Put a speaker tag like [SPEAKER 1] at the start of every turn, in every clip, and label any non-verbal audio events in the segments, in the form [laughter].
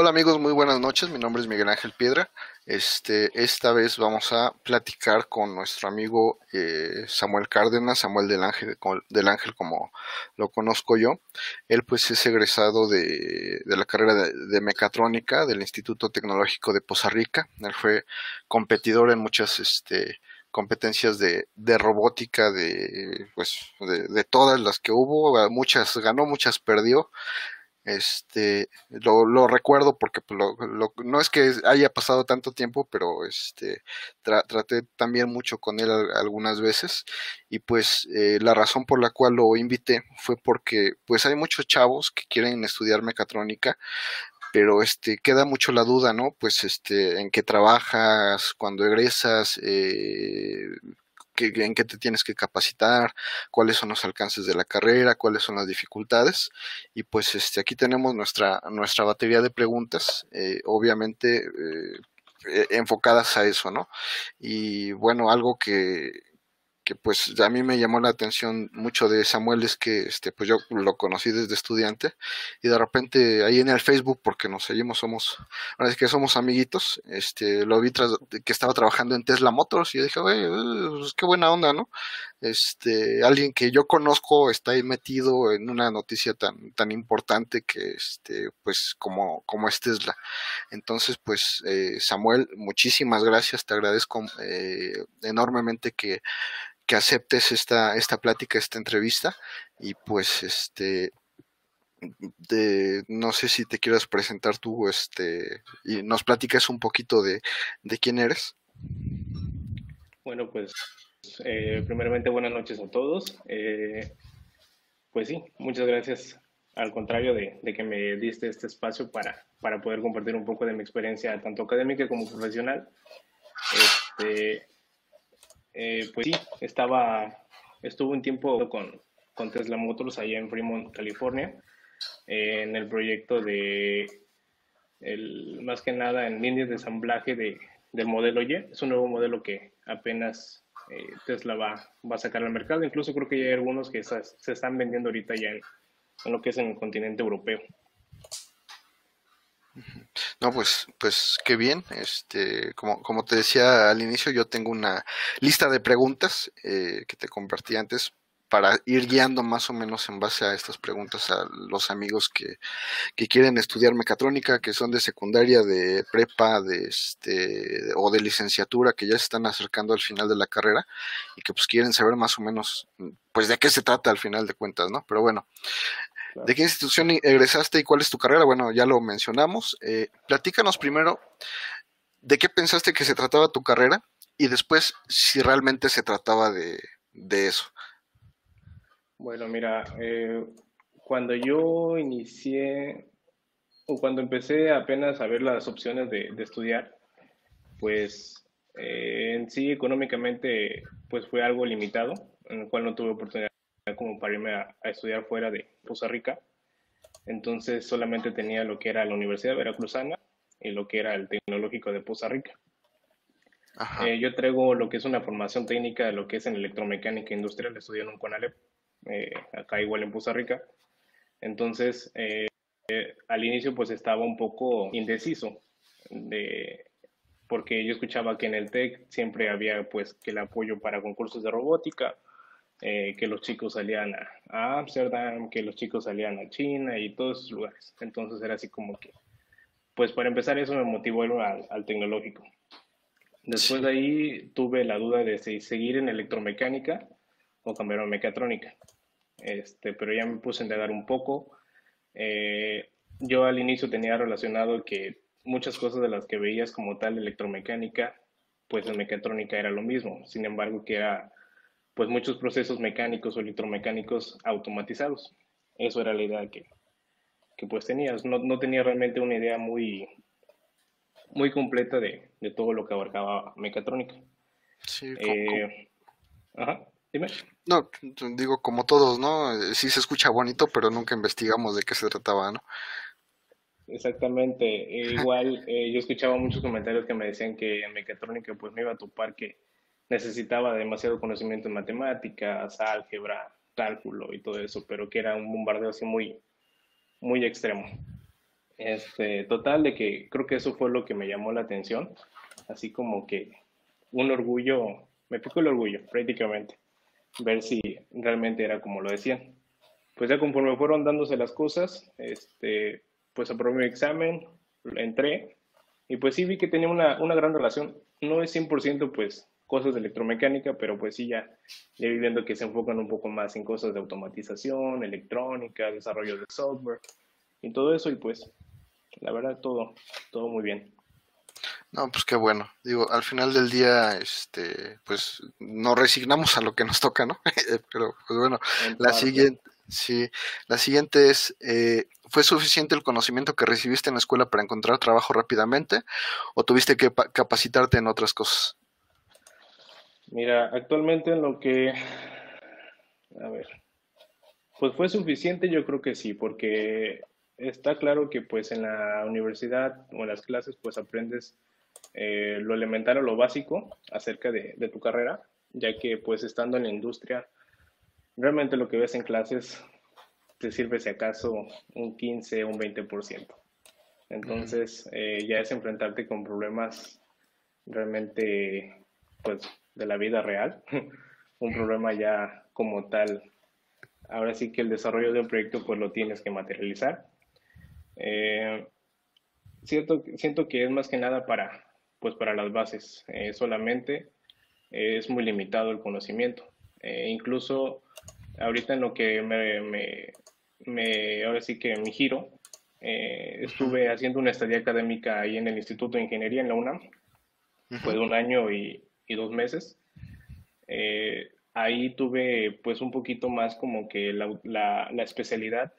[SPEAKER 1] Hola amigos, muy buenas noches. Mi nombre es Miguel Ángel Piedra. Este, esta vez vamos a platicar con nuestro amigo eh, Samuel Cárdenas, Samuel del Ángel, del Ángel como lo conozco yo. Él pues es egresado de, la carrera de, mecatrónica del Instituto Tecnológico de Poza Rica. Él fue competidor en muchas este, competencias de, robótica de pues de, de, todas las que hubo muchas ganó muchas perdió este, lo, lo recuerdo porque pues, no es que haya pasado tanto tiempo, pero este, traté también mucho con él algunas veces. Y pues eh, la razón por la cual lo invité fue porque pues hay muchos chavos que quieren estudiar mecatrónica, pero este queda mucho la duda, ¿no? Pues este en qué trabajas, cuando egresas, eh, en qué te tienes que capacitar, cuáles son los alcances de la carrera, cuáles son las dificultades. Y pues este, aquí tenemos nuestra, nuestra batería de preguntas, eh, obviamente eh, e, enfocadas a eso, ¿no? Y bueno, algo que, que pues a mí me llamó la atención mucho de Samuel es que este pues yo lo conocí desde estudiante y de repente ahí en el Facebook porque nos seguimos somos ahora es que somos amiguitos este lo vi tras, que estaba trabajando en Tesla Motors y yo dije oye pues qué buena onda no este alguien que yo conozco está ahí metido en una noticia tan tan importante que este pues como como es Tesla. Entonces pues eh, Samuel muchísimas gracias te agradezco eh, enormemente que que aceptes esta, esta plática, esta entrevista y pues este de, no sé si te quieras presentar tú este y nos platicas un poquito de, quién eres.
[SPEAKER 2] Bueno, pues eh, primeramente buenas noches a todos. Eh, pues sí, muchas gracias al contrario de, de, que me diste este espacio para, para poder compartir un poco de mi experiencia tanto académica como profesional. Este, eh, pues sí, estaba, estuvo un tiempo con, con Tesla Motors allá en Fremont, California, eh, en el proyecto de, el, más que nada en líneas de ensamblaje de, del modelo Y. Es un nuevo modelo que apenas eh, Tesla va, va a sacar al mercado. Incluso creo que ya hay algunos que se están vendiendo ahorita ya en, en lo que es en el continente europeo.
[SPEAKER 1] No, pues, pues qué bien. Este, como, como te decía al inicio, yo tengo una lista de preguntas eh, que te compartí antes para ir guiando más o menos en base a estas preguntas a los amigos que, que quieren estudiar mecatrónica, que son de secundaria, de prepa, de este, o de licenciatura, que ya se están acercando al final de la carrera y que pues quieren saber más o menos pues de qué se trata al final de cuentas, ¿no? Pero bueno, ¿De qué institución egresaste y cuál es tu carrera? Bueno, ya lo mencionamos. Eh, platícanos primero de qué pensaste que se trataba tu carrera y después si realmente se trataba de, eso.
[SPEAKER 2] Bueno, mira, eh, cuando yo inicié o cuando empecé apenas a ver las opciones de, estudiar, pues eh, en sí económicamente pues fue algo limitado, en el cual no tuve oportunidad como para irme a, estudiar fuera de Costa Rica. Entonces solamente tenía lo que era la Universidad Veracruzana y lo que era el Tecnológico de Poza Rica. Eh, yo traigo lo que es una formación técnica de lo que es en electromecánica industrial, estudié en un CONALEP, eh, acá igual en Poza Rica. Entonces, eh, al inicio pues estaba un poco indeciso, de, porque yo escuchaba que en el TEC siempre había pues que el apoyo para concursos de robótica, eh, que los chicos salían a Ámsterdam, que los chicos salían a China y todos esos lugares. Entonces era así como que, pues para empezar eso me motivó al, al tecnológico. Después de ahí tuve la duda de si seguir en electromecánica o cambiar a mecatrónica. Este, pero ya me puse a indagar un poco. Eh, yo al inicio tenía relacionado que muchas cosas de las que veías como tal electromecánica, pues en mecatrónica era lo mismo. Sin embargo, que era pues muchos procesos mecánicos o electromecánicos automatizados. Eso era la idea que, que pues tenías. No, no, tenía realmente una idea muy, muy completa de, de todo lo que abarcaba mecatrónica.
[SPEAKER 1] Sí, eh, ajá, dime. No, digo, como todos, ¿no? Sí se escucha bonito, pero nunca investigamos de qué se trataba, ¿no?
[SPEAKER 2] Exactamente. [laughs] E igual eh, yo escuchaba muchos comentarios que me decían que en mecatrónica pues me iba a topar que necesitaba demasiado conocimiento en matemáticas, álgebra, cálculo y todo eso, pero que era un bombardeo así muy, muy extremo. Este, total, de que creo que eso fue lo que me llamó la atención, así como que un orgullo, me picó el orgullo prácticamente, ver si realmente era como lo decían. Pues ya conforme fueron dándose las cosas, este, pues aprobé mi examen, entré y pues sí vi que tenía una, una gran relación. No es 100% pues cosas de electromecánica, pero pues sí ya, ya vi viendo que se enfocan un poco más en cosas de automatización, electrónica, desarrollo de software y todo eso y pues la verdad todo, todo muy bien.
[SPEAKER 1] No, pues qué bueno. Digo, al final del día, este, pues nos resignamos a lo que nos toca, ¿no? [laughs] Pero, pues bueno, la siguiente, sí, la siguiente es, eh, ¿fue suficiente el conocimiento que recibiste en la escuela para encontrar trabajo rápidamente o tuviste que capacitarte en otras cosas?
[SPEAKER 2] Mira, actualmente en lo que, a ver, pues fue suficiente, yo creo que sí, porque está claro que pues en la universidad o en las clases pues aprendes eh, lo elemental o lo básico acerca de, tu carrera, ya que pues estando en la industria, realmente lo que ves en clases te sirve si acaso un 15 o un 20%. Entonces eh, ya es enfrentarte con problemas realmente pues de la vida real, [laughs] un problema ya como tal. Ahora sí que el desarrollo de un proyecto pues lo tienes que materializar. Eh, siento que es más que nada para, pues para las bases. Eh, solamente es muy limitado el conocimiento. Eh, incluso ahorita en lo que me, me, ahora sí que mi giro, eh, estuve haciendo una estadía académica ahí en el Instituto de Ingeniería en la UNAM. Fue de un año y, y dos meses. ahí tuve pues un poquito más como que la, la, la especialidad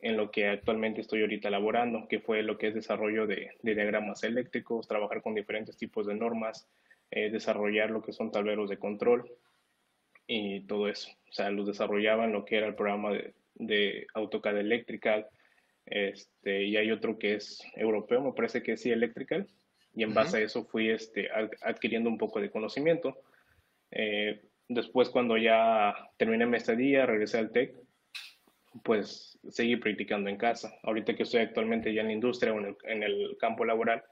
[SPEAKER 2] en lo que actualmente estoy ahorita elaborando, que fue lo que es desarrollo de, diagramas eléctricos, trabajar con diferentes tipos de normas, eh, desarrollar lo que son tableros de control y todo eso. O sea, los desarrollaban lo que era el programa de, AutoCAD Electrical, este, y hay otro que es europeo, me parece que es sí Electrical, y en base a eso fui este, adquiriendo un poco de conocimiento. Eh, después, cuando ya terminé mi estadía, regresé al TEC, pues seguir practicando en casa. Ahorita que estoy actualmente ya en la industria o en el, campo laboral,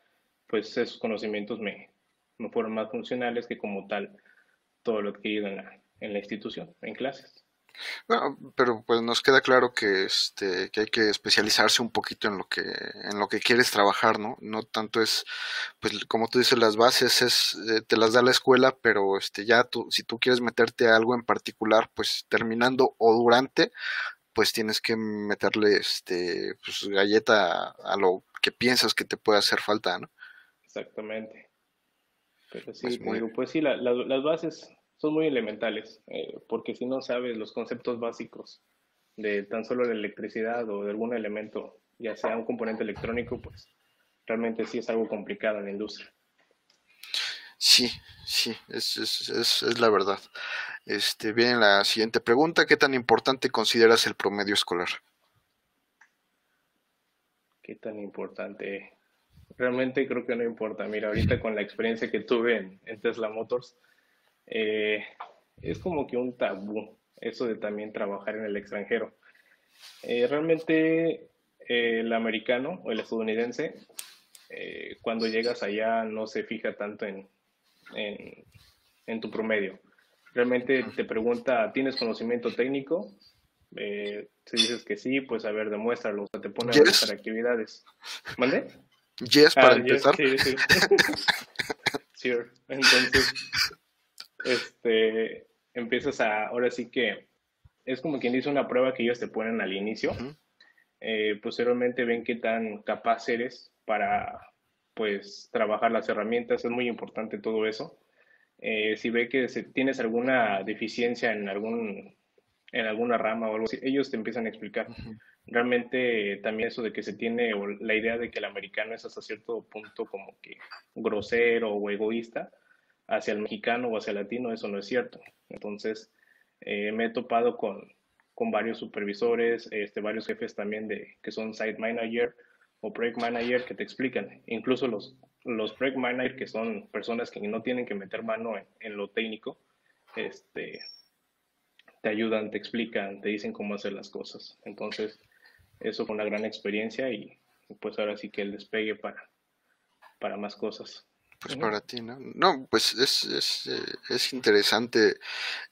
[SPEAKER 2] pues esos conocimientos me, me, fueron más funcionales que como tal todo lo adquirido en la, en la institución, en clases.
[SPEAKER 1] Bueno, pero pues nos queda claro que este que hay que especializarse un poquito en lo que en lo que quieres trabajar, ¿no? No tanto es pues como tú dices las bases es eh, te las da la escuela, pero este ya tú si tú quieres meterte a algo en particular, pues terminando o durante pues tienes que meterle este pues, galleta a, lo que piensas que te puede hacer falta, ¿no?
[SPEAKER 2] Exactamente. Pero sí, pues, pues sí, las bases son muy elementales, eh, porque si no sabes los conceptos básicos de tan solo la electricidad o de algún elemento, ya sea un componente electrónico, pues realmente sí es algo complicado en la industria.
[SPEAKER 1] Sí, sí, es, es, es, es la verdad. Este, viene la siguiente pregunta. ¿Qué tan importante consideras el promedio escolar?
[SPEAKER 2] ¿Qué tan importante? Realmente creo que no importa. Mira, ahorita con la experiencia que tuve en, Tesla Motors, eh, es como que un tabú eso de también trabajar en el extranjero. Eh, realmente eh, el americano o el estadounidense, cuando llegas allá no se fija tanto en, en tu promedio realmente te pregunta, ¿tienes conocimiento técnico? Eh, si dices que sí, pues a ver, demuéstralo, o sea, te pone a hacer actividades. ¿Mande?
[SPEAKER 1] Yes, para ah, empezar. sí, sí. [laughs]
[SPEAKER 2] Entonces, este, empiezas a, ahora sí que, es como quien dice una prueba que ellos te ponen al inicio. Eh, posteriormente ven qué tan capaz eres para, pues, trabajar las herramientas. Es muy importante todo eso. Eh, si ve que tienes alguna deficiencia en, algún, en alguna rama o algo así, ellos te empiezan a explicar. Realmente también eso de que se tiene la idea de que el americano es hasta cierto punto como que grosero o egoísta hacia el mexicano o hacia el latino, eso no es cierto. Entonces, eh, me he topado con, con varios supervisores, este, varios jefes también de, que son site manager o project manager que te explican. Incluso los los project managers, que son personas que no tienen que meter mano en, lo técnico, este, te ayudan, te explican, te dicen cómo hacer las cosas. Entonces, eso fue una gran experiencia y, pues ahora sí que el despegue para, para más cosas.
[SPEAKER 1] Pues para ti, ¿no? No, pues es, es, eh, es, interesante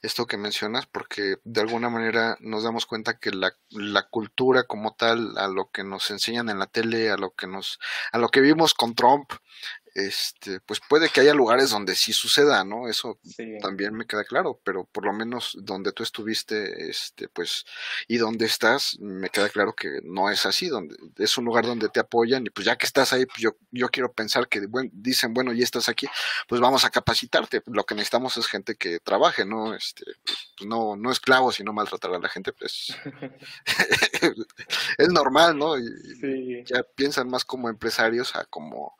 [SPEAKER 1] esto que mencionas porque de alguna manera nos damos cuenta que la, la, cultura como tal, a lo que nos enseñan en la tele, a lo que nos, a lo que vimos con Trump, este, pues puede que haya lugares donde sí suceda, ¿no? Eso también me queda claro, pero por lo menos donde tú estuviste, este, pues, y donde estás, me queda claro que no es así, donde es un lugar donde te apoyan y pues ya que estás ahí, pues yo, yo quiero pensar que bueno, dicen, bueno, ya estás aquí, pues vamos a capacitarte. Lo que necesitamos es gente que trabaje, ¿no? Este, pues no, no esclavos y no maltratar a la gente, pues [laughs] es normal, ¿no? Y, Ya piensan más como empresarios a como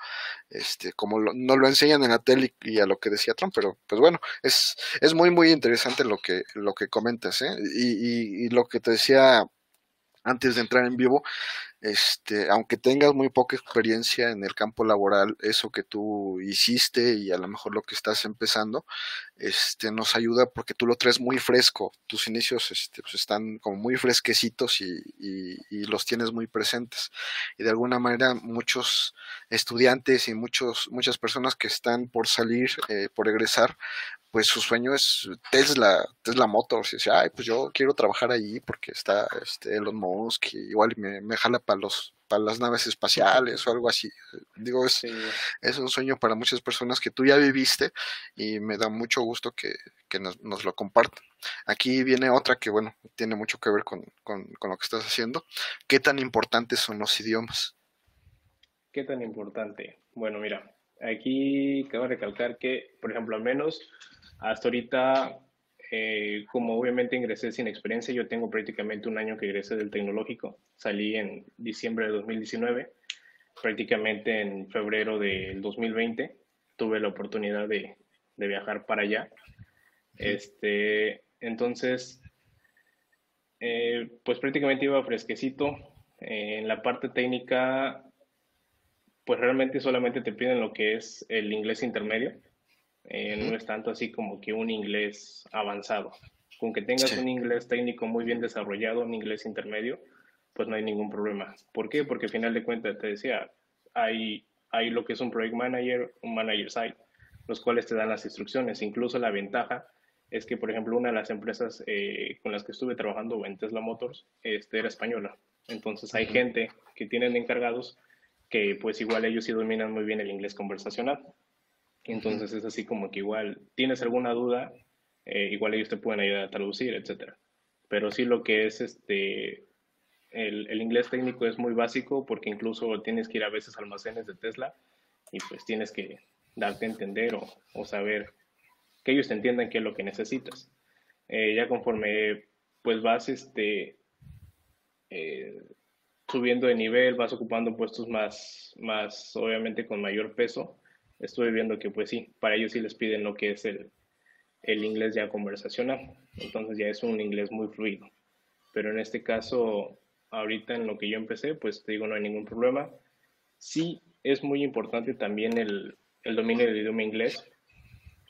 [SPEAKER 1] este, como no lo enseñan en la tele y, a lo que decía Trump, pero pues bueno, es, es muy, muy interesante lo que, lo que comentas, ¿eh? y, y, lo que te decía antes de entrar en vivo, este, aunque tengas muy poca experiencia en el campo laboral, eso que tú hiciste y a lo mejor lo que estás empezando, este, nos ayuda porque tú lo traes muy fresco. Tus inicios este, pues están como muy fresquecitos y, y, los tienes muy presentes. Y de alguna manera muchos estudiantes y muchos, muchas personas que están por salir, eh, por egresar, pues su sueño es Tesla, Tesla Motors, y dice, ay, pues yo quiero trabajar ahí porque está este Elon Musk, y igual me, me jala para los para las naves espaciales o algo así. Digo, es, es un sueño para muchas personas que tú ya viviste y me da mucho gusto que, que nos, nos, lo compartan. Aquí viene otra que, bueno, tiene mucho que ver con, con, con lo que estás haciendo. ¿Qué tan importantes son los idiomas?
[SPEAKER 2] ¿Qué tan importante? Bueno, mira, aquí quiero recalcar que, por ejemplo, al menos hasta ahorita, eh, como obviamente ingresé sin experiencia, yo tengo prácticamente un año que ingresé del tecnológico. Salí en diciembre de 2019, prácticamente en febrero del 2020 tuve la oportunidad de, de viajar para allá. Este, entonces, eh, pues prácticamente iba fresquecito. Eh, en la parte técnica, pues realmente solamente te piden lo que es el inglés intermedio eh, no es tanto así como que un inglés avanzado. Con que tengas un inglés técnico muy bien desarrollado, un inglés intermedio, pues no hay ningún problema. ¿Por qué? Porque al final de cuentas, te decía, hay, hay lo que es un project manager, un manager site, los cuales te dan las instrucciones. Incluso la ventaja es que, por ejemplo, una de las empresas eh, con las que estuve trabajando en Tesla Motors este, era española. Entonces hay gente que tienen encargados que pues igual ellos sí dominan muy bien el inglés conversacional. Entonces es así como que igual tienes alguna duda, eh, igual ellos te pueden ayudar a traducir, etcétera. Pero sí lo que es este, el, el, inglés técnico es muy básico porque incluso tienes que ir a veces a almacenes de Tesla y pues tienes que darte a entender o, o saber que ellos te entiendan qué es lo que necesitas. Eh, ya conforme pues vas este, eh, subiendo de nivel, vas ocupando puestos más, más obviamente con mayor peso, estuve viendo que pues sí, para ellos sí les piden lo que es el, el inglés ya conversacional. Entonces ya es un inglés muy fluido. Pero en este caso, ahorita en lo que yo empecé, pues te digo, no hay ningún problema. Sí es muy importante también el, el dominio del idioma inglés.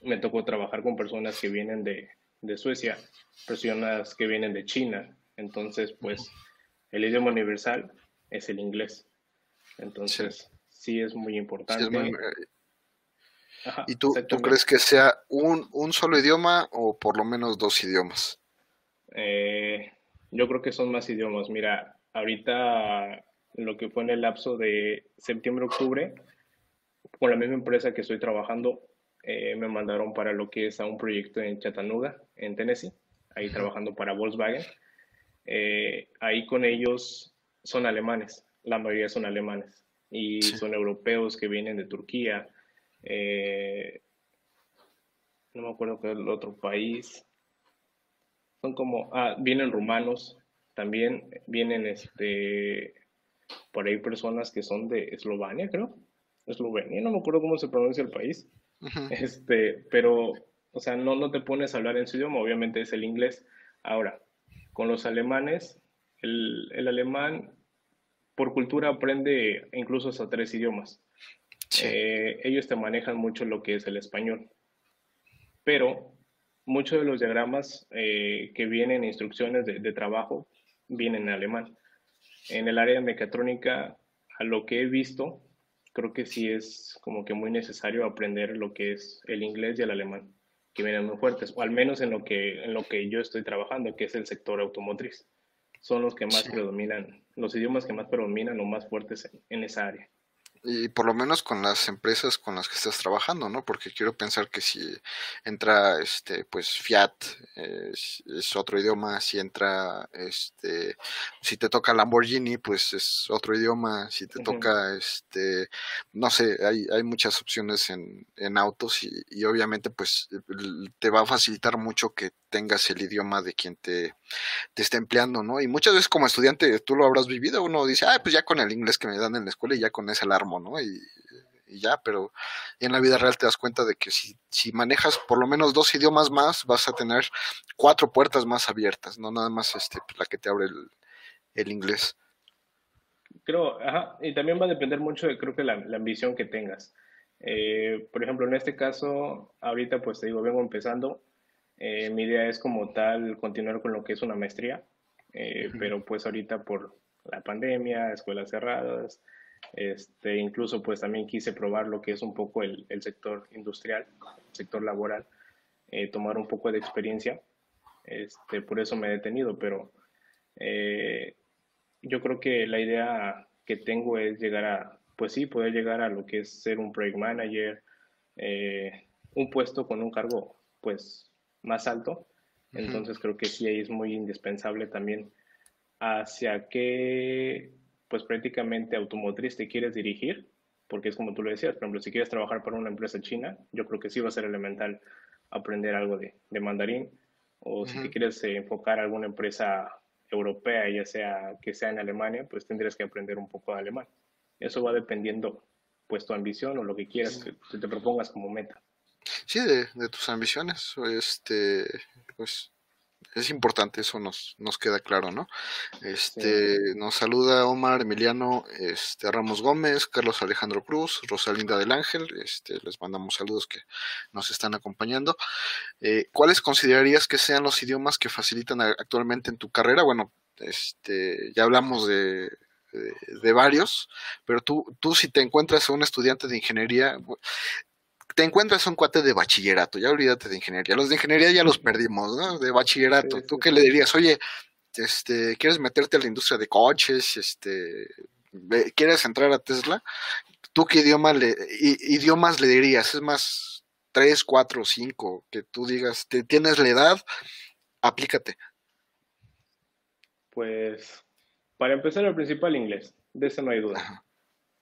[SPEAKER 2] Me tocó trabajar con personas que vienen de, de Suecia, personas que vienen de China. Entonces, pues el idioma universal es el inglés. Entonces, sí, es muy importante.
[SPEAKER 1] ¿Y tú, tú crees que sea un, un, solo idioma o por lo menos dos idiomas?
[SPEAKER 2] Eh, yo creo que son más idiomas. Mira, ahorita lo que fue en el lapso de septiembre-octubre, con la misma empresa que estoy trabajando, eh, me mandaron para lo que es a un proyecto en Chattanooga, en Tennessee, ahí trabajando para Volkswagen. Eh, ahí con ellos son alemanes, la mayoría son alemanes y son europeos que vienen de Turquía, eh, no me acuerdo qué es el otro país. Son como, ah, vienen rumanos, también vienen este, por ahí personas que son de Eslovenia, creo. Eslovenia, no me acuerdo cómo se pronuncia el país. Este, pero, o sea, no, no te pones a hablar en su idioma, obviamente es el inglés. Ahora, con los alemanes, el, el alemán por cultura aprende incluso hasta tres idiomas. Eh, ellos te manejan mucho lo que es el español. Pero muchos de los diagramas eh, que vienen, instrucciones de, trabajo, vienen en alemán. En el área de mecatrónica, a lo que he visto, creo que sí es como que muy necesario aprender lo que es el inglés y el alemán, que vienen muy fuertes, o al menos en lo que, en lo que yo estoy trabajando, que es el sector automotriz. Son los que más predominan, los idiomas que más predominan o más fuertes en esa área
[SPEAKER 1] y por lo menos con las empresas con las que estás trabajando, ¿no? Porque quiero pensar que si entra, este, pues Fiat es, otro idioma, si entra, este, si te toca Lamborghini, pues es otro idioma, si te toca, este, no sé, hay, hay muchas opciones en, en autos y, y obviamente pues te va a facilitar mucho que tengas el idioma de quien te, te esté empleando, ¿no? Y muchas veces como estudiante tú lo habrás vivido, uno dice, ah, pues ya con el inglés que me dan en la escuela y ya con ese alarmo, ¿no? Y, ya, pero en la vida real te das cuenta de que si, manejas por lo menos dos idiomas más, vas a tener cuatro puertas más abiertas, no nada más este, pues, la que te abre el, inglés.
[SPEAKER 2] Creo, ajá, y también va a depender mucho de, creo que la, la ambición que tengas. Eh, por ejemplo, en este caso, ahorita pues te digo, vengo empezando, eh, mi idea es como tal continuar con lo que es una maestría, eh, pero pues ahorita por la pandemia, escuelas cerradas, este, incluso pues también quise probar lo que es un poco el, el sector industrial, el sector laboral, eh, tomar un poco de experiencia, este, por eso me he detenido, pero yo creo que la idea que tengo es llegar a, pues sí, poder llegar a lo que es ser un project manager, un puesto con un cargo pues más alto. Entonces creo que sí ahí es muy indispensable también hacia qué, pues prácticamente automotriz te quieres dirigir, porque es como tú lo decías, por ejemplo, si quieres trabajar para una empresa china, yo creo que sí va a ser elemental aprender algo de, mandarín, o si te quieres eh, enfocar a alguna empresa europea, ya sea que sea en Alemania, pues tendrías que aprender un poco de alemán. Eso va dependiendo, pues, tu ambición o lo que quieras que te propongas como meta.
[SPEAKER 1] Sí, de, tus ambiciones, este, pues es importante, eso nos, nos queda claro, ¿no? Este, nos saluda Omar Emiliano, este, Ramos Gómez, Carlos Alejandro Cruz, Rosalinda del Ángel, este, les mandamos saludos que nos están acompañando. Eh, ¿Cuáles considerarías que sean los idiomas que facilitan actualmente en tu carrera? Bueno, este, ya hablamos de, de, de varios, pero tú, tú si te encuentras a un estudiante de ingeniería, te encuentras un cuate de bachillerato, ya olvídate de ingeniería. Los de ingeniería ya los perdimos, ¿no? De bachillerato. ¿Tú qué le dirías? Oye, este, ¿quieres meterte a la industria de coches? Este, ¿quieres entrar a Tesla? ¿Tú qué idioma le, idiomas le dirías? Es más, tres, cuatro, cinco, que tú digas, te, tienes la edad, aplícate.
[SPEAKER 2] Pues, para empezar, el principal inglés, de eso no hay duda.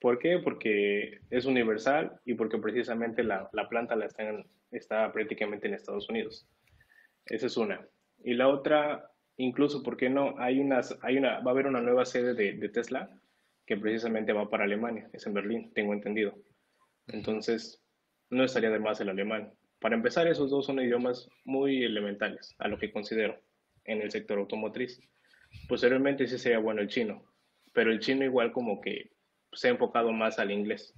[SPEAKER 2] ¿Por qué? Porque es universal y porque precisamente la, la planta la está, está prácticamente en Estados Unidos. Esa es una. Y la otra, incluso, ¿por qué no? Hay unas, hay una, va a haber una nueva sede de, de Tesla que precisamente va para Alemania, es en Berlín, tengo entendido. Entonces, no estaría de más el alemán. Para empezar, esos dos son idiomas muy elementales, a lo que considero, en el sector automotriz. Posteriormente sí sería bueno el chino, pero el chino igual como que se ha enfocado más al inglés.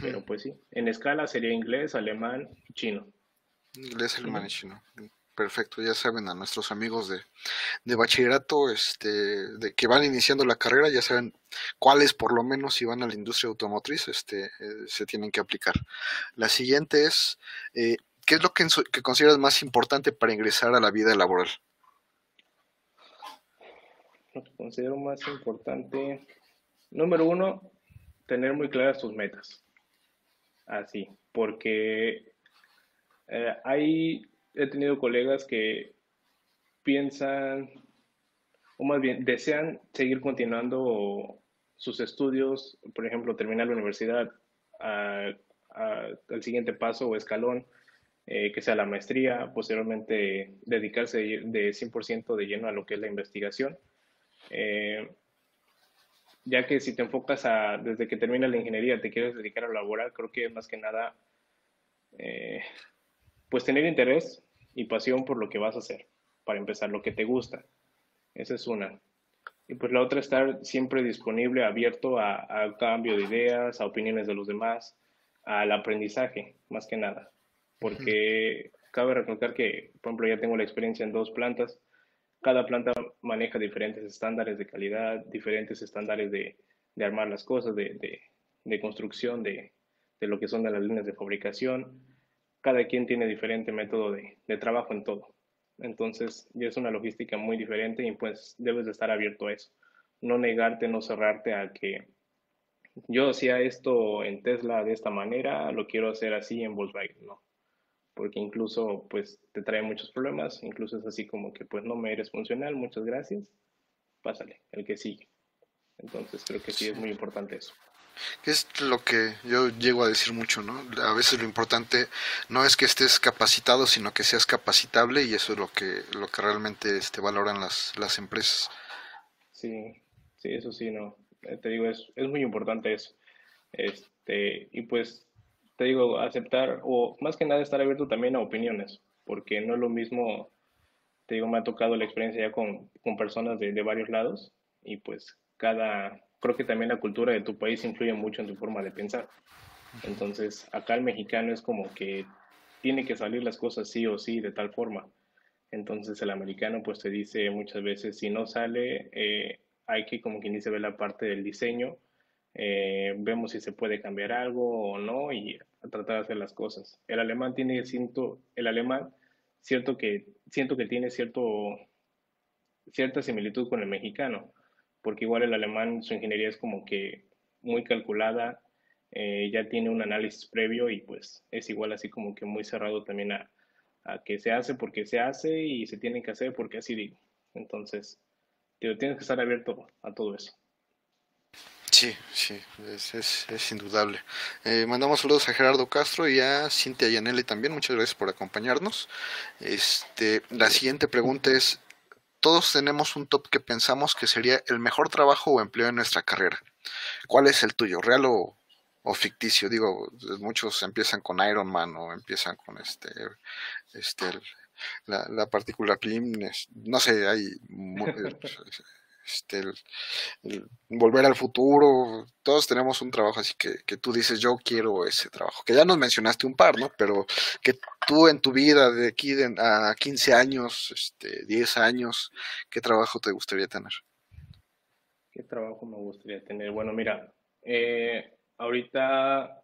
[SPEAKER 2] Pero pues sí, en escala sería inglés, alemán chino.
[SPEAKER 1] Inglés, alemán y chino. Perfecto, ya saben a nuestros amigos de, de bachillerato este, de que van iniciando la carrera, ya saben cuáles por lo menos si van a la industria automotriz este, eh, se tienen que aplicar. La siguiente es, eh, ¿qué es lo que, que consideras más importante para ingresar a la vida laboral?
[SPEAKER 2] Lo que considero más importante, Número uno, tener muy claras tus metas. Así, porque eh, hay, he tenido colegas que piensan, o más bien, desean seguir continuando sus estudios, por ejemplo, terminar la universidad, al siguiente paso o escalón, eh, que sea la maestría, posteriormente dedicarse de, 100% de lleno a lo que es la investigación. Eh, ya que si te enfocas a, desde que termina la ingeniería, te quieres dedicar a laboral, creo que más que nada, eh, pues tener interés y pasión por lo que vas a hacer, para empezar, lo que te gusta. Esa es una. Y pues la otra, estar siempre disponible, abierto a, cambio de ideas, a opiniones de los demás, al aprendizaje, más que nada. Porque cabe recalcar que, por ejemplo, ya tengo la experiencia en dos plantas cada planta maneja diferentes estándares de calidad, diferentes estándares de, armar las cosas, de, de, construcción, de, de, lo que son de las líneas de fabricación. Cada quien tiene diferente método de, trabajo en todo. Entonces, ya es una logística muy diferente y pues debes de estar abierto a eso. No negarte, no cerrarte a que yo hacía esto en Tesla de esta manera, lo quiero hacer así en Volkswagen, no. Porque incluso pues te trae muchos problemas, incluso es así como que pues no me eres funcional, muchas gracias, pásale, el que sigue. Entonces creo que sí es muy importante eso.
[SPEAKER 1] Que es lo que yo llego a decir mucho, ¿no? A veces lo importante no es que estés capacitado, sino que seas capacitable y eso es lo que, lo que realmente este, valoran las, las empresas.
[SPEAKER 2] Sí, sí, eso sí, no. Eh, te digo, es, es muy importante eso. Este, y pues, te digo, aceptar, o más que nada estar abierto también a opiniones, porque no es lo mismo, te digo, me ha tocado la experiencia ya con, con personas de, de varios lados, y pues cada, creo que también la cultura de tu país influye mucho en tu forma de pensar. Entonces, acá el mexicano es como que tiene que salir las cosas sí o sí de tal forma. Entonces el americano pues te dice muchas veces, si no sale, eh, hay que como quien dice ver la parte del diseño, eh, vemos si se puede cambiar algo o no y tratar de hacer las cosas. El alemán tiene, siento, el alemán, cierto que, siento que tiene cierto, cierta similitud con el mexicano, porque igual el alemán, su ingeniería es como que muy calculada, eh, ya tiene un análisis previo y pues es igual así como que muy cerrado también a, a que se hace porque se hace y se tiene que hacer porque así digo. Entonces, tienes que estar abierto a todo eso.
[SPEAKER 1] Sí, sí, es, es, indudable. Eh, mandamos saludos a Gerardo Castro y a Cintia Yanelli también. Muchas gracias por acompañarnos. Este, la siguiente pregunta es, todos tenemos un top que pensamos que sería el mejor trabajo o empleo en nuestra carrera. ¿Cuál es el tuyo? ¿Real o, ficticio? Digo, muchos empiezan con Iron Man o empiezan con este, este la, la partícula PLIM, no sé, hay [laughs] este, volver al futuro, todos tenemos un trabajo así que, que, tú dices, yo quiero ese trabajo, que ya nos mencionaste un par, ¿no? Pero que tú en tu vida de aquí a 15 años, este, 10 años, ¿qué trabajo te gustaría tener?
[SPEAKER 2] ¿Qué trabajo me gustaría tener? Bueno, mira, eh, ahorita,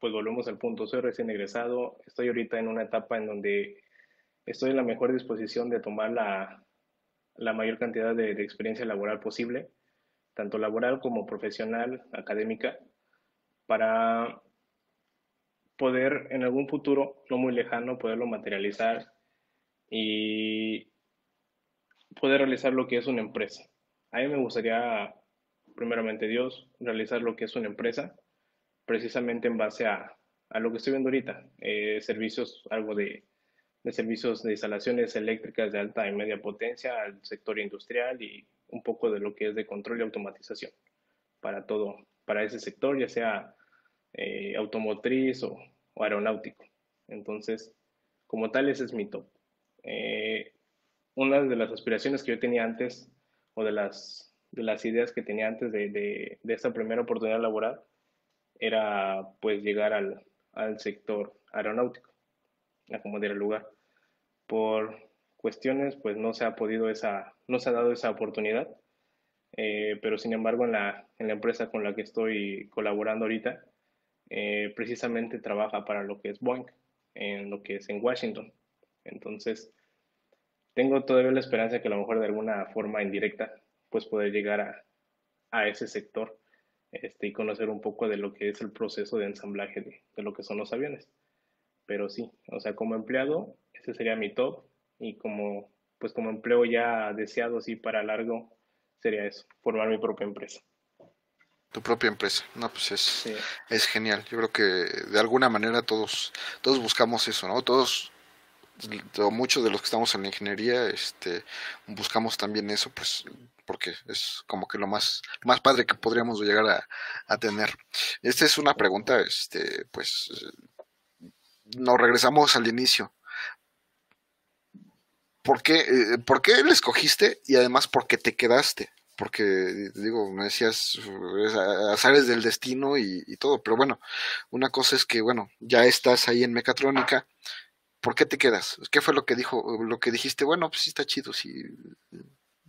[SPEAKER 2] pues volvemos al punto, soy recién egresado, estoy ahorita en una etapa en donde estoy en la mejor disposición de tomar la, la mayor cantidad de, experiencia laboral posible, tanto laboral como profesional, académica, para poder en algún futuro, no muy lejano, poderlo materializar y poder realizar lo que es una empresa. A mí me gustaría, primeramente Dios, realizar lo que es una empresa, precisamente en base a, a lo que estoy viendo ahorita, eh, servicios, algo de de servicios de instalaciones eléctricas de alta y media potencia al sector industrial y un poco de lo que es de control y automatización para todo, para ese sector, ya sea eh, automotriz o, aeronáutico. Entonces, como tal, ese es mi top. Eh, una de las aspiraciones que yo tenía antes, o de las, de las ideas que tenía antes de, de, de esta primera oportunidad laboral, era pues llegar al, al sector aeronáutico, a como el lugar por cuestiones, pues no se ha podido esa, no se ha dado esa oportunidad. Eh, pero sin embargo, en la, en la empresa con la que estoy colaborando ahorita, eh, precisamente trabaja para lo que es Boeing, en lo que es en Washington. Entonces, tengo todavía la esperanza que a lo mejor de alguna forma indirecta, pues poder llegar a, a ese sector este, y conocer un poco de lo que es el proceso de ensamblaje de lo que son los aviones. Pero sí, o sea, como empleado, ese sería mi top. Y como, pues como empleo ya deseado así para largo, sería eso, formar mi propia empresa.
[SPEAKER 1] Tu propia empresa, no, pues es, es genial. Yo creo que de alguna manera todos, todos buscamos eso, ¿no? Todos, muchos de los que estamos en la ingeniería, este, buscamos también eso, pues, porque es como que lo más, más padre que podríamos llegar a, a tener. Esta es una pregunta, este, pues, nos regresamos al inicio. ¿por qué, eh, ¿por le escogiste y además por qué te quedaste? Porque, digo, me decías, azares del destino y, todo, pero bueno, una cosa es que, bueno, ya estás ahí en mecatrónica, ¿por qué te quedas? ¿Qué fue lo que dijo, lo que dijiste? Bueno, pues sí está chido, sí,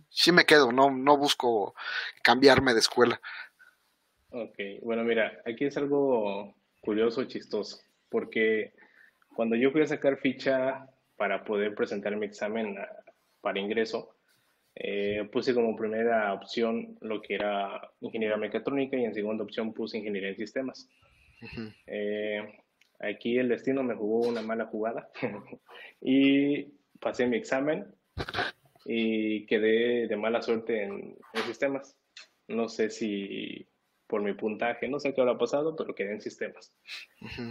[SPEAKER 1] sí me quedo, no, no busco cambiarme de escuela.
[SPEAKER 2] Ok, bueno, mira, aquí es algo curioso, chistoso, porque cuando yo fui a sacar ficha para poder presentar mi examen para ingreso, eh, puse como primera opción lo que era ingeniería mecatrónica y en segunda opción puse ingeniería en sistemas. Eh, aquí el destino me jugó una mala jugada [laughs] y pasé mi examen y quedé de mala suerte en, sistemas. No sé si por mi puntaje, no sé qué habrá pasado, pero quedé en sistemas.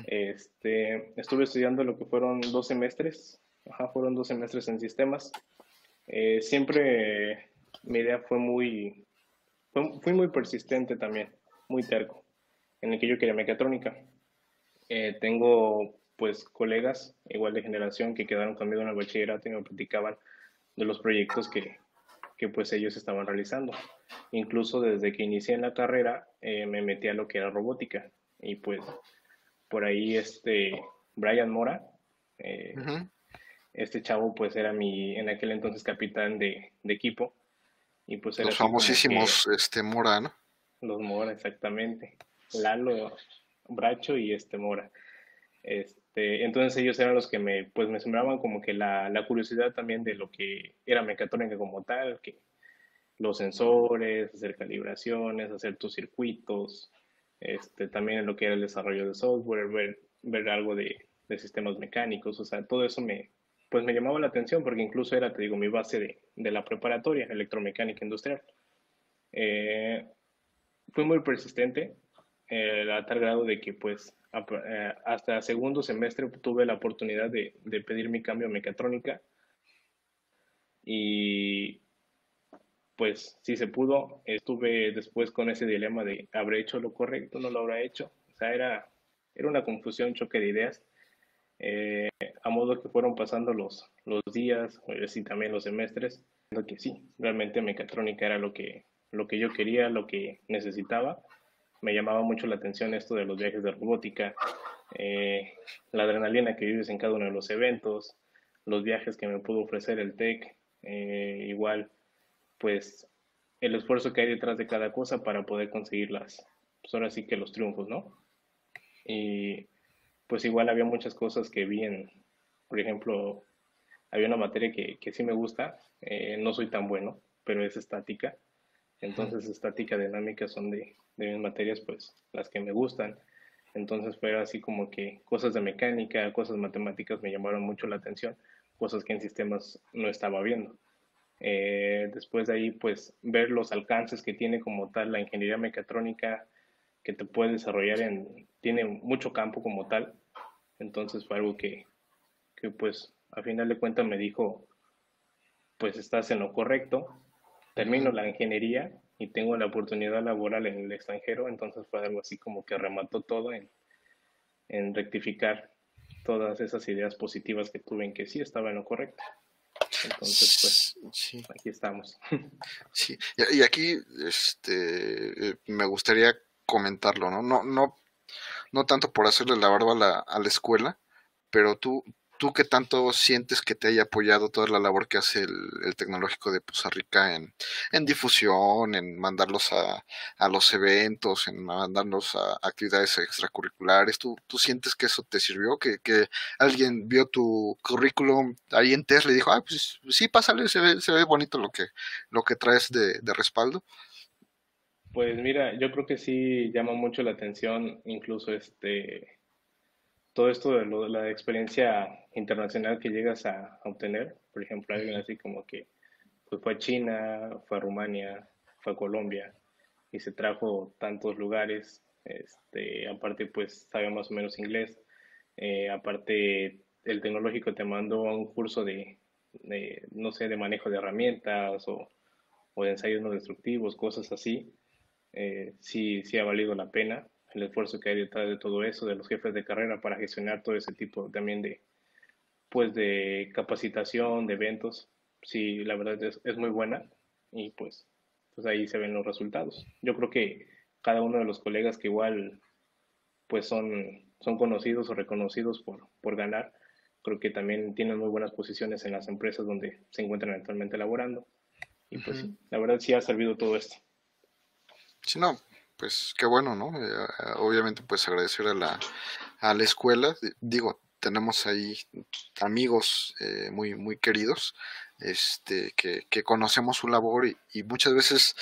[SPEAKER 2] este, estuve estudiando lo que fueron dos semestres, Ajá, fueron dos semestres en sistemas. Eh, siempre mi idea fue muy, fui muy persistente también, muy terco, en el que yo quería mecatrónica. Eh, tengo pues colegas igual de generación que quedaron conmigo en el bachillerato y me platicaban de los proyectos que, que pues ellos estaban realizando. Incluso desde que inicié en la carrera eh, me metí a lo que era robótica y pues por ahí este Brian Mora, eh, este chavo pues era mi en aquel entonces capitán de, equipo y pues
[SPEAKER 1] los famosísimos este Mora, ¿no?
[SPEAKER 2] Los Mora, exactamente. Lalo, Bracho y este Mora. Este, entonces ellos eran los que me, pues me sembraban como que la, la curiosidad también de lo que era mecatrónica como tal, que los sensores, hacer calibraciones, hacer tus circuitos, este, también en lo que era el desarrollo de software, ver, ver algo de, de, sistemas mecánicos, o sea, todo eso me, pues me llamaba la atención porque incluso era, te digo, mi base de, de la preparatoria, electromecánica industrial. Eh, fui muy persistente, eh, a tal grado de que pues hasta segundo semestre tuve la oportunidad de, pedir mi cambio a mecatrónica y pues si se pudo, estuve después con ese dilema de ¿habré hecho lo correcto? ¿No lo habrá hecho? O sea, era, era una confusión, choque de ideas. Eh, a modo que fueron pasando los, los días y también los semestres, lo que sí, realmente mecatrónica era lo que, lo que yo quería, lo que necesitaba me llamaba mucho la atención esto de los viajes de robótica, eh, la adrenalina que vives en cada uno de los eventos, los viajes que me pudo ofrecer el TEC, eh, igual, pues el esfuerzo que hay detrás de cada cosa para poder conseguirlas, pues ahora sí que los triunfos, ¿no? Y pues igual había muchas cosas que vi en, por ejemplo, había una materia que, que sí me gusta, eh, no soy tan bueno, pero es estática. Entonces, estática, dinámica son de, de mis materias, pues las que me gustan. Entonces fue así como que cosas de mecánica, cosas matemáticas me llamaron mucho la atención, cosas que en sistemas no estaba viendo. Eh, después de ahí, pues ver los alcances que tiene como tal la ingeniería mecatrónica, que te puede desarrollar en, tiene mucho campo como tal. Entonces fue algo que, que pues a final de cuentas me dijo, pues estás en lo correcto, termino la ingeniería y tengo la oportunidad laboral en el extranjero, entonces fue algo así como que remató todo en, en rectificar todas esas ideas positivas que tuve en que sí estaba en lo correcto. Entonces, pues, aquí estamos. [laughs]
[SPEAKER 1] Sí, y aquí este, me gustaría comentarlo, ¿no? No, no, no tanto por hacerle la barba a la, a la escuela, pero tú, ¿Tú qué tanto sientes que te haya apoyado toda la labor que hace el, tecnológico de Poza Rica en, difusión, en mandarlos a, los eventos, en mandarlos a actividades extracurriculares? ¿Tú, tú sientes que eso te sirvió? ¿Que, alguien vio tu currículum ahí en Tesla y dijo, ah, pues sí, pásale, se ve, se ve bonito lo que, lo que traes de, de respaldo?
[SPEAKER 2] Pues mira, yo creo que sí llama mucho la atención, incluso este todo esto de, la experiencia internacional que llegas a, obtener, por ejemplo, alguien así como que pues, fue a China, fue a Rumania, fue a Colombia y se trajo tantos lugares, este, aparte pues sabe más o menos inglés, eh, aparte el tecnológico te mandó a un curso de, no sé, de manejo de herramientas o, o de ensayos no destructivos, cosas así, eh, sí, sí ha valido la pena el esfuerzo que hay detrás de todo eso, de los jefes de carrera para gestionar todo ese tipo también de, pues de capacitación, de eventos. Sí, la verdad es, es muy buena y pues, pues ahí se ven los resultados. Yo creo que cada uno de los colegas que igual pues son, son conocidos o reconocidos por, por ganar, creo que también tienen muy buenas posiciones en las empresas donde se encuentran actualmente laborando. Y pues la verdad sí ha servido todo esto.
[SPEAKER 1] Sí, no, pues qué bueno, ¿no? Eh, obviamente pues agradecer a la, a la escuela, digo, tenemos ahí amigos eh, muy, muy queridos, este, que, que conocemos su labor y, y, muchas veces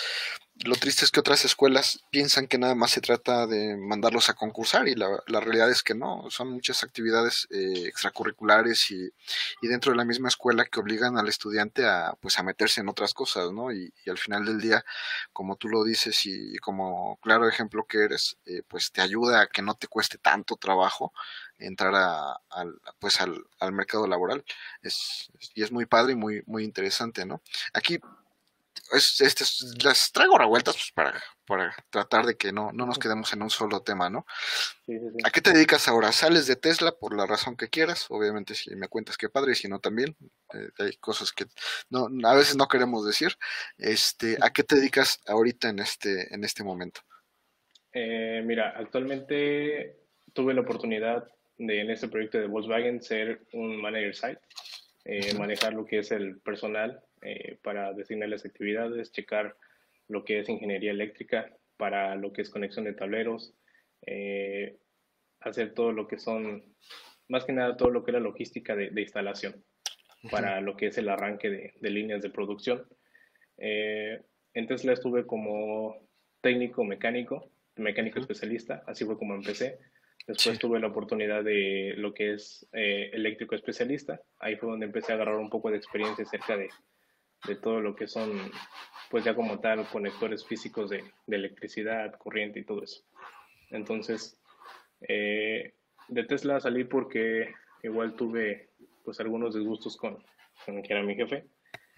[SPEAKER 1] lo triste es que otras escuelas piensan que nada más se trata de mandarlos a concursar y la, realidad es que no, son muchas actividades eh, extracurriculares y, y, dentro de la misma escuela que obligan al estudiante a, pues, a meterse en otras cosas, ¿no? Y, y al final del día, como tú lo dices y, como claro ejemplo que eres, eh, pues te ayuda a que no te cueste tanto trabajo entrar a, al, pues al, al mercado laboral. Es, y es muy padre y muy, muy interesante, ¿no? Aquí es, este, las traigo revueltas pues, para, para tratar de que no, no nos quedemos en un solo tema, ¿no? Sí, sí, sí. ¿A qué te dedicas ahora? ¿Sales de Tesla por la razón que quieras? Obviamente si me cuentas que padre y si no también. Eh, hay cosas que no, a veces no queremos decir. Este, ¿A qué te dedicas ahorita en este, en este momento?
[SPEAKER 2] Eh, mira, actualmente tuve la oportunidad de en este proyecto de Volkswagen ser un manager site, eh, manejar lo que es el personal eh, para designar las actividades, checar lo que es ingeniería eléctrica, para lo que es conexión de tableros, eh, hacer todo lo que son, más que nada todo lo que era logística de, de instalación, para lo que es el arranque de, de líneas de producción. Eh, en Tesla estuve como técnico mecánico, mecánico especialista, así fue como empecé. Después sí. tuve la oportunidad de lo que es eh, eléctrico especialista. Ahí fue donde empecé a agarrar un poco de experiencia acerca de, de todo lo que son, pues ya como tal, conectores físicos de, de electricidad, corriente y todo eso. Entonces, eh, de Tesla salí porque igual tuve pues algunos disgustos con, con que era mi jefe.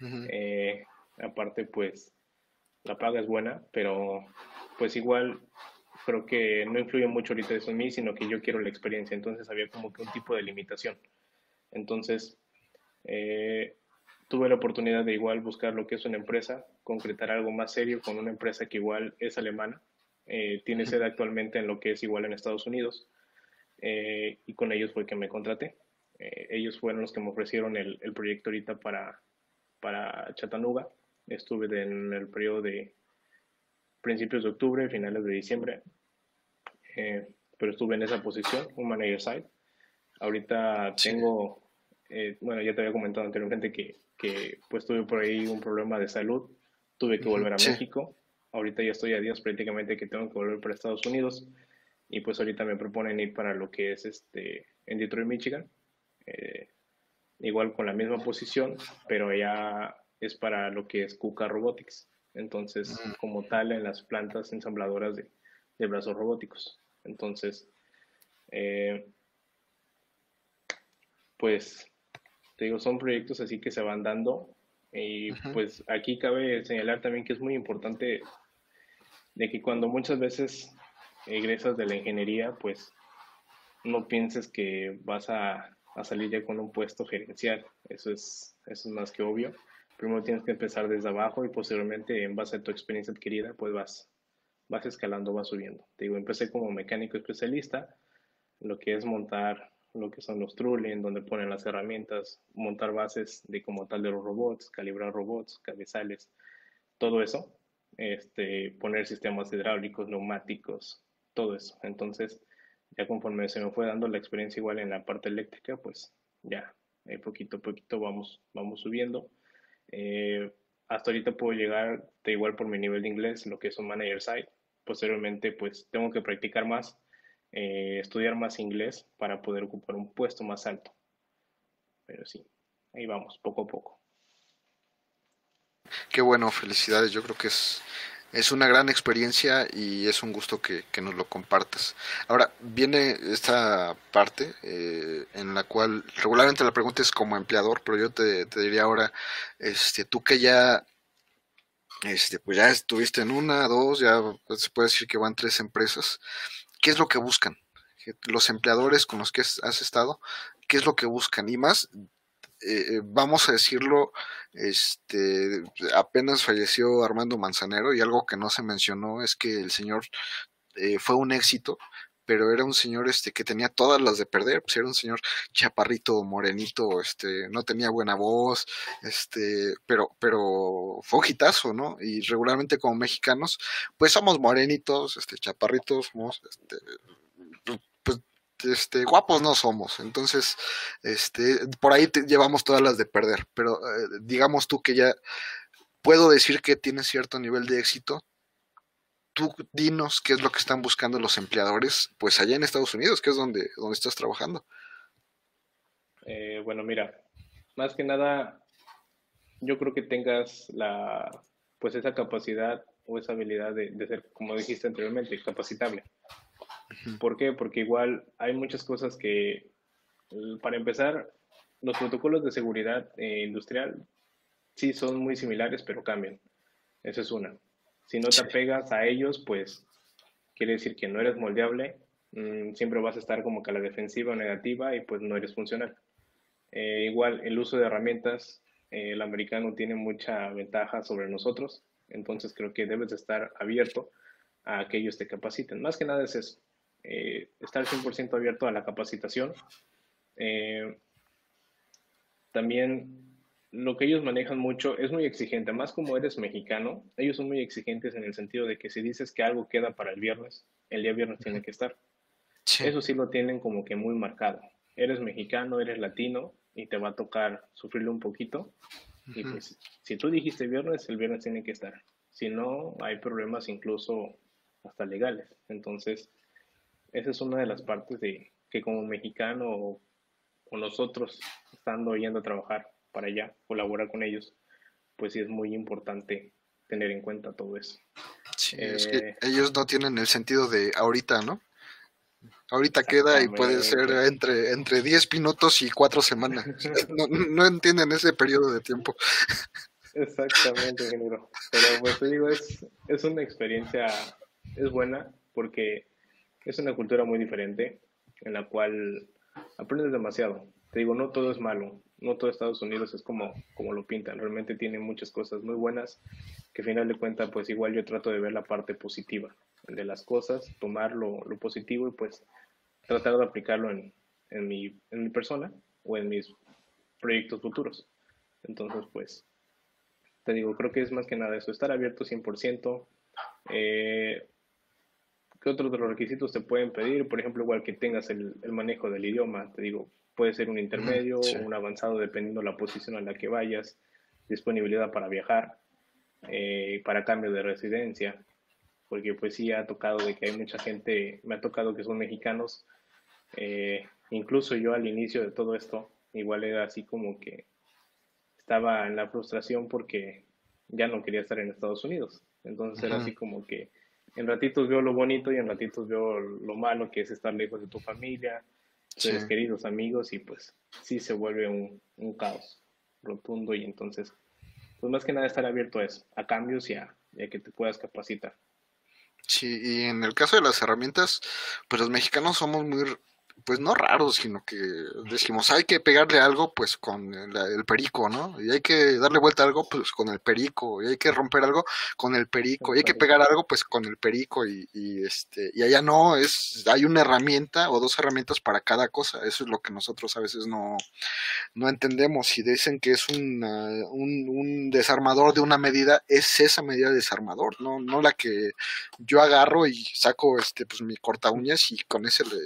[SPEAKER 2] Uh -huh. eh, aparte, pues la paga es buena, pero pues igual creo que no influye mucho ahorita eso en mí, sino que yo quiero la experiencia. Entonces había como que un tipo de limitación. Entonces, eh, tuve la oportunidad de igual buscar lo que es una empresa, concretar algo más serio con una empresa que igual es alemana, eh, tiene sede actualmente en lo que es igual en Estados Unidos, eh, y con ellos fue que me contraté. Eh, ellos fueron los que me ofrecieron el, el proyecto ahorita para, para Chattanooga. Estuve en el periodo de principios de octubre, finales de diciembre, pero estuve en esa posición, un manager side. Ahorita tengo, eh, bueno, ya te había comentado anteriormente que, que, pues tuve por ahí un problema de salud, tuve que volver a sí. México, ahorita ya estoy a días prácticamente que tengo que volver para Estados Unidos y pues ahorita me proponen ir para lo que es este en Detroit, Michigan, eh, igual con la misma posición, pero ya es para lo que es KUKA Robotics. Entonces, como tal, en las plantas ensambladoras de, de brazos robóticos. Entonces, eh, pues, te digo, son proyectos así que se van dando. Y -huh. pues aquí cabe señalar también que es muy importante de que cuando muchas veces egresas de la ingeniería, pues no pienses que vas a, a salir ya con un puesto gerencial. Eso es, eso es más que obvio primero tienes que empezar desde abajo y posteriormente en base a tu experiencia adquirida pues vas, vas escalando, vas subiendo. Te digo, empecé como mecánico especialista, lo que es montar lo que son los tooling, donde ponen las herramientas, montar bases de como tal de los robots, calibrar robots, cabezales, todo eso, este, poner sistemas hidráulicos, neumáticos, todo eso. Entonces, ya conforme se me fue dando la experiencia igual en la parte eléctrica, pues ya, eh, poquito a poquito vamos, vamos subiendo eh, hasta ahorita puedo llegar de igual por mi nivel de inglés, lo que es un manager side. Posteriormente, pues tengo que practicar más, eh, estudiar más inglés para poder ocupar un puesto más alto. Pero sí, ahí vamos, poco a poco.
[SPEAKER 1] Qué bueno, felicidades. Yo creo que es, es una gran experiencia y es un gusto que, que nos lo compartas. Ahora, viene esta parte eh, en la cual regularmente la pregunta es como empleador, pero yo te, te, diría ahora, este, tú que ya, este, pues ya estuviste en una, dos, ya se puede decir que van tres empresas, ¿qué es lo que buscan? Los empleadores con los que has estado, ¿qué es lo que buscan? Y más, eh, vamos a decirlo, este, apenas falleció Armando Manzanero y algo que no se mencionó es que el señor eh, fue un éxito, pero era un señor este que tenía todas las de perder, pues era un señor chaparrito, morenito, este, no tenía buena voz, este, pero, pero fue un ¿no? Y regularmente como mexicanos, pues somos morenitos, este, chaparritos, somos, este, pues, este, guapos no somos. Entonces, este, por ahí llevamos todas las de perder. Pero eh, digamos tú que ya puedo decir que tienes cierto nivel de éxito. Tú dinos qué es lo que están buscando los empleadores, pues allá en Estados Unidos, que es donde, donde estás trabajando.
[SPEAKER 2] Eh, bueno, mira, más que nada, yo creo que tengas la, pues esa capacidad o esa habilidad de, de ser, como dijiste anteriormente, capacitable. ¿Por qué? Porque igual hay muchas cosas que, para empezar, los protocolos de seguridad eh, industrial sí son muy similares, pero cambian. Esa es una. Si no te apegas a ellos, pues quiere decir que no eres moldeable, mm, siempre vas a estar como que a la defensiva o negativa y pues no eres funcional. Eh, igual, el uso de herramientas, eh, el americano tiene mucha ventaja sobre nosotros, entonces creo que debes de estar abierto a que ellos te capaciten. Más que nada es eso eh, estar 100% abierto a la capacitación. Eh, también lo que ellos manejan mucho es muy exigente, más como eres mexicano, ellos son muy exigentes en el sentido de que si dices que algo queda para el viernes, el día viernes tiene que estar. Eso sí lo tienen como que muy marcado. Eres mexicano, eres latino y te va a tocar sufrirlo un poquito. Y pues si tú dijiste viernes, el viernes tiene que estar. Si no, hay problemas incluso hasta legales. Entonces, esa es una de las partes de que como mexicano o, nosotros estando yendo a trabajar para allá, colaborar con ellos, pues sí es muy importante tener en cuenta todo eso.
[SPEAKER 1] Sí, es que eh, ellos no tienen el sentido de ahorita, ¿no? Ahorita queda y puede ser entre, entre 10 minutos y 4 semanas. [laughs] No, no entienden ese periodo de tiempo.
[SPEAKER 2] Exactamente, ingeniero. Pero pues te digo, es, es una experiencia, es buena porque es una cultura muy diferente en la cual aprendes demasiado. Te digo, no todo es malo, no todo Estados Unidos es como, como lo pintan, realmente tiene muchas cosas muy buenas que al final de cuentas pues igual yo trato de ver la parte positiva de las cosas, tomar lo, positivo y pues tratar de aplicarlo en, en, mi, en mi persona o en mis proyectos futuros. Entonces pues te digo, creo que es más que nada eso, estar abierto 100%, eh, ¿Qué otros de los requisitos te pueden pedir? Por ejemplo, igual que tengas el, manejo del idioma, te digo, puede ser un intermedio, o un avanzado dependiendo de la posición a la que vayas, disponibilidad para viajar, eh, para cambio de residencia, porque pues sí ha tocado de que hay mucha gente, me ha tocado que son mexicanos, eh, incluso yo al inicio de todo esto, igual era así como que estaba en la frustración porque ya no quería estar en Estados Unidos, entonces era así como que en ratitos veo lo bonito y en ratitos veo lo malo que es estar lejos de tu familia, tus queridos amigos y pues sí se vuelve un, un, caos rotundo y entonces pues más que nada estar abierto a eso, a cambios y a, y a que te puedas capacitar.
[SPEAKER 1] Sí, y en el caso de las herramientas, pues los mexicanos somos muy pues no raros, sino que decimos, hay que pegarle algo, pues con el, perico, ¿no? Y hay que darle vuelta a algo, pues con el perico, y hay que romper algo con el perico, y hay que pegar algo, pues con el perico, y, este, y allá no, es, hay una herramienta o dos herramientas para cada cosa, eso es lo que nosotros a veces no, no entendemos, y dicen que es un, un desarmador de una medida, es esa medida de desarmador, no, no la que yo agarro y saco este, pues mi corta uñas y con ese le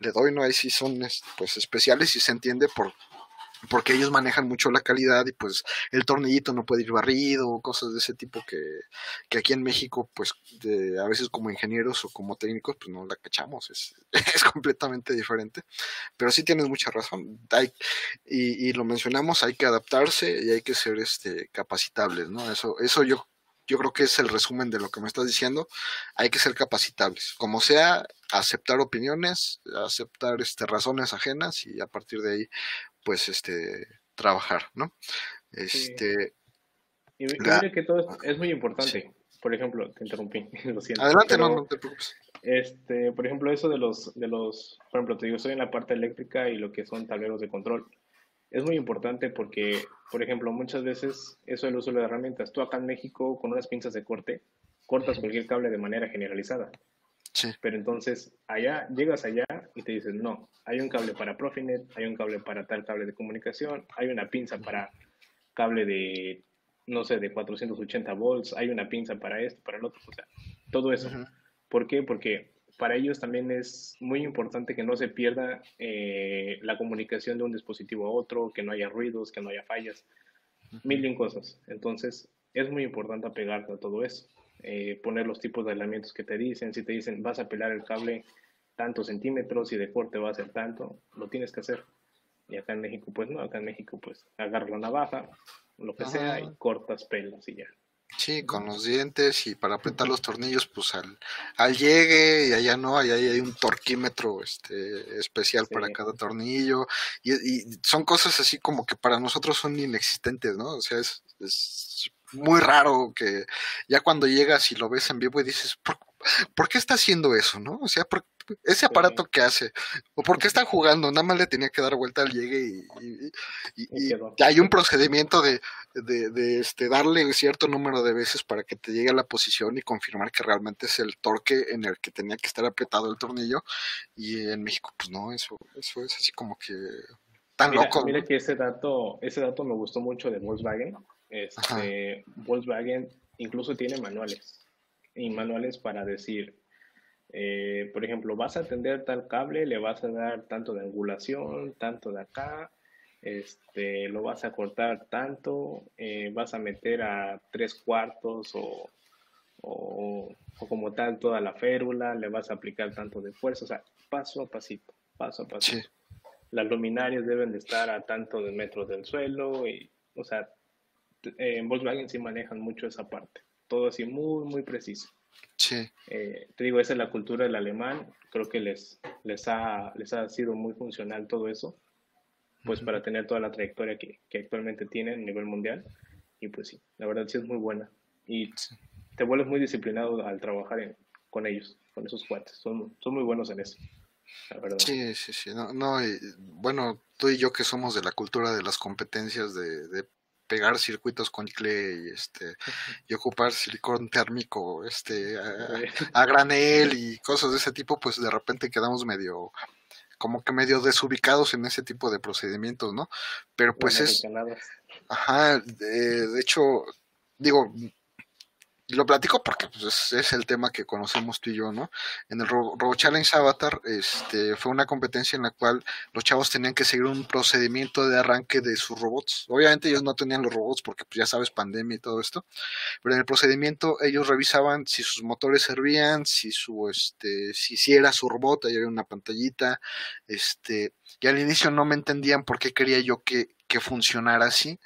[SPEAKER 1] le doy, ¿no? Ahí sí son pues especiales y se entiende por porque ellos manejan mucho la calidad y pues el tornillito no puede ir barrido, cosas de ese tipo que, que aquí en México pues a veces como ingenieros o como técnicos pues no la cachamos, es, [laughs] es completamente diferente, pero sí tienes mucha razón, hay, y, y, lo mencionamos, hay que adaptarse y hay que ser este capacitables, ¿no? Eso, eso yo yo creo que es el resumen de lo que me estás diciendo. Hay que ser capacitables, como sea, aceptar opiniones, aceptar este, razones ajenas y a partir de ahí, pues, este, trabajar, ¿no? Este.
[SPEAKER 2] Y que todo es, muy importante. Por ejemplo, te interrumpí, [laughs] lo siento.
[SPEAKER 1] Adelante, no, no te preocupes.
[SPEAKER 2] Este, por ejemplo, eso de los, de los, por ejemplo, te digo, estoy en la parte eléctrica y lo que son tableros de control es muy importante porque, por ejemplo, muchas veces eso el uso de herramientas. Tú acá en México con unas pinzas de corte cortas cualquier cable de manera generalizada. Pero entonces allá, llegas allá y te dicen, no, hay un cable para Profinet, hay un cable para tal cable de comunicación, hay una pinza para cable de, no sé, de 480 volts, hay una pinza para esto, para el otro, o sea, todo eso. ¿Por qué? Porque para ellos también es muy importante que no se pierda eh, la comunicación de un dispositivo a otro, que no haya ruidos, que no haya fallas, mil y cosas. Entonces, es muy importante apegarte a todo eso. Eh, poner los tipos de elementos que te dicen. Si te dicen vas a pelar el cable tantos centímetros y de corte va a ser tanto, lo tienes que hacer. Y acá en México, pues no, acá en México, pues agarra la navaja, lo que sea, y cortas pelos y ya.
[SPEAKER 1] Sí, con los dientes y para apretar los tornillos, pues al, al llegue y allá no, allá hay un torquímetro este, especial para cada tornillo y, y, son cosas así como que para nosotros son inexistentes, ¿no? O sea, es, es muy raro que ya cuando llegas y lo ves en vivo y dices, ¿por, ¿por qué está haciendo eso, no? O sea, ¿por, ese aparato que hace, o por qué está [laughs] jugando, nada más le tenía que dar vuelta al llegue y, y, hay un procedimiento de, de, de, este, darle cierto número de veces para que te llegue a la posición y confirmar que realmente es el torque en el que tenía que estar apretado el tornillo, y en México, pues no, eso, eso es así como que tan loco.
[SPEAKER 2] Mira que ese dato, ese dato me gustó mucho de Volkswagen, este, Volkswagen incluso tiene manuales y manuales para decir, eh, por ejemplo, vas a atender tal cable, le vas a dar tanto de angulación, tanto de acá, este, lo vas a cortar tanto, eh, vas a meter a tres cuartos o, o, como tal toda la férula, le vas a aplicar tanto de fuerza, o sea, paso a pasito, paso a pasito. Las luminarias deben de estar a tanto de metros del suelo y, o sea, en Volkswagen sí manejan mucho esa parte. Todo así muy, muy preciso.
[SPEAKER 1] Sí.
[SPEAKER 2] Eh, te digo, esa es la cultura del alemán. Creo que les, les, ha, les ha sido muy funcional todo eso, pues para tener toda la trayectoria que, que, actualmente tienen a nivel mundial. Y pues sí, la verdad sí es muy buena. Y te vuelves muy disciplinado al trabajar con ellos, con esos cuates. Son, son muy buenos en eso. La verdad.
[SPEAKER 1] Sí, sí, sí. No, no bueno, tú y yo que somos de la cultura de las competencias de, de pegar circuitos con chicle y este y ocupar silicón térmico este a, granel y cosas de ese tipo pues de repente quedamos medio como que medio desubicados en ese tipo de procedimientos no pero pues es ajá de hecho digo lo platico porque pues, es, el tema que conocemos tú y yo, ¿no? En el Robo, Challenge Avatar este, fue una competencia en la cual los chavos tenían que seguir un procedimiento de arranque de sus robots. Obviamente ellos no tenían los robots porque pues, ya sabes, pandemia y todo esto, pero en el procedimiento ellos revisaban si sus motores servían, si su, este, si, si era su robot, ahí había una pantallita, este, y al inicio no me entendían por qué quería yo que, que funcionara así.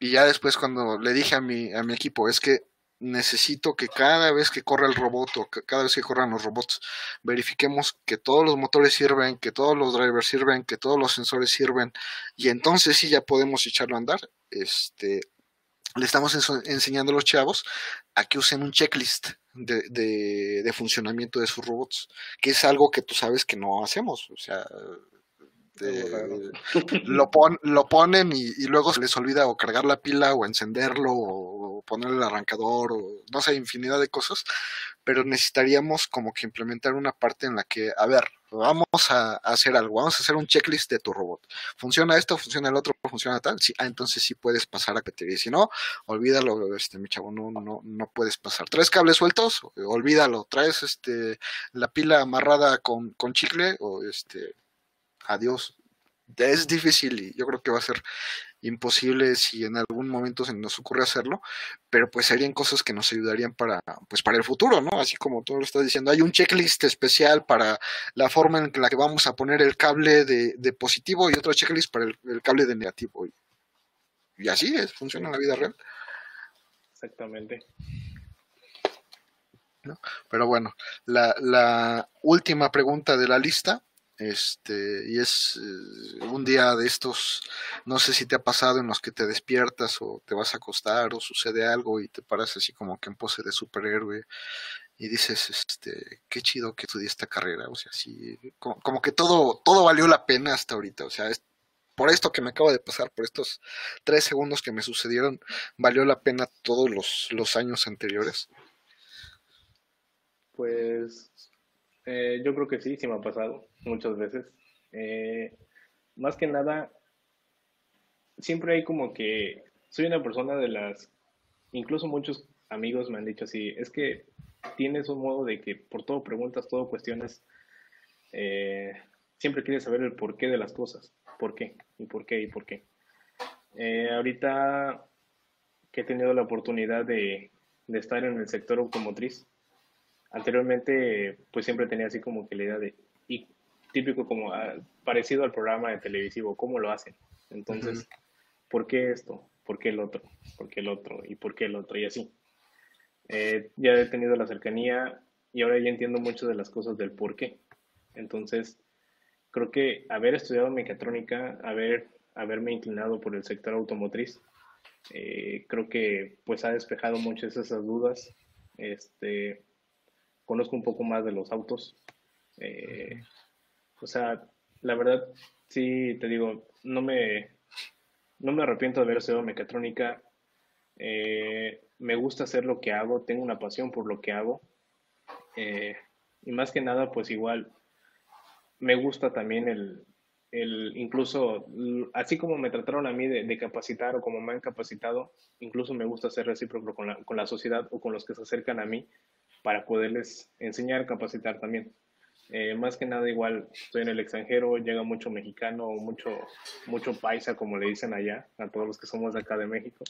[SPEAKER 1] Y ya después cuando le dije a mi, a mi equipo, es que necesito que cada vez que corra el robot o cada vez que corran los robots, verifiquemos que todos los motores sirven, que todos los drivers sirven, que todos los sensores sirven, y entonces sí ya podemos echarlo a andar. Este, le estamos enseñando a los chavos a que usen un checklist de, de, funcionamiento de sus robots, que es algo que tú sabes que no hacemos. O sea, [laughs] lo, lo ponen y, y, luego se les olvida o cargar la pila o encenderlo o, poner el arrancador o no sé, infinidad de cosas, pero necesitaríamos como que implementar una parte en la que, a ver, vamos a, hacer algo, vamos a hacer un checklist de tu robot. ¿Funciona esto? ¿Funciona el otro? ¿Funciona tal? Sí, ah, entonces sí puedes pasar a y Si no, olvídalo, este, mi chavo, no, no, no puedes pasar. ¿Traes cables sueltos? Olvídalo. ¿Traes este, la pila amarrada con, con chicle? O este, adiós. Es difícil y yo creo que va a ser imposible si en algún momento se nos ocurre hacerlo, pero pues serían cosas que nos ayudarían para, pues para el futuro, ¿no? Así como tú lo estás diciendo, hay un checklist especial para la forma en la que vamos a poner el cable de, positivo y otro checklist para el, cable de negativo. Y, así es, funciona en la vida real.
[SPEAKER 2] Exactamente.
[SPEAKER 1] Pero bueno, la, la última pregunta de la lista este, y es eh, un día de estos, no sé si te ha pasado en los que te despiertas o te vas a acostar o sucede algo y te paras así como que en pose de superhéroe y dices, este, qué chido que estudié esta carrera, o sea, sí, como, que todo, todo valió la pena hasta ahorita, o sea, es, por esto que me acaba de pasar, por estos tres segundos que me sucedieron, valió la pena todos los, los años anteriores.
[SPEAKER 2] Pues eh, yo creo que sí, sí me ha pasado muchas veces. Eh, más que nada, siempre hay como que soy una persona de las, incluso muchos amigos me han dicho así, es que tienes un modo de que por todo preguntas, todo cuestiones, eh, siempre quieres saber el porqué de las cosas, por qué, y por qué, y por qué. Eh, ahorita que he tenido la oportunidad de, de, estar en el sector automotriz, anteriormente pues siempre tenía así como que la idea de, y típico como ah, parecido al programa de televisivo, ¿cómo lo hacen? Entonces, ¿por qué esto? ¿Por qué el otro? ¿Por qué el otro? ¿Y por qué el otro? Y así. Eh, ya he tenido la cercanía y ahora ya entiendo mucho de las cosas del por qué. Entonces, creo que haber estudiado mecatrónica, haber, haberme inclinado por el sector automotriz, eh, creo que pues ha despejado muchas esas dudas. Este, conozco un poco más de los autos. Eh, o sea, la verdad, sí, te digo, no me, no me arrepiento de haber estudiado mecatrónica. Eh, me gusta hacer lo que hago, tengo una pasión por lo que hago. Eh, y más que nada, pues igual, me gusta también el, el incluso, así como me trataron a mí de, capacitar o como me han capacitado, incluso me gusta ser recíproco con la, con la sociedad o con los que se acercan a mí para poderles enseñar, capacitar también. Eh, más que nada igual estoy en el extranjero, llega mucho mexicano, mucho, mucho paisa, como le dicen allá, a todos los que somos de acá de México.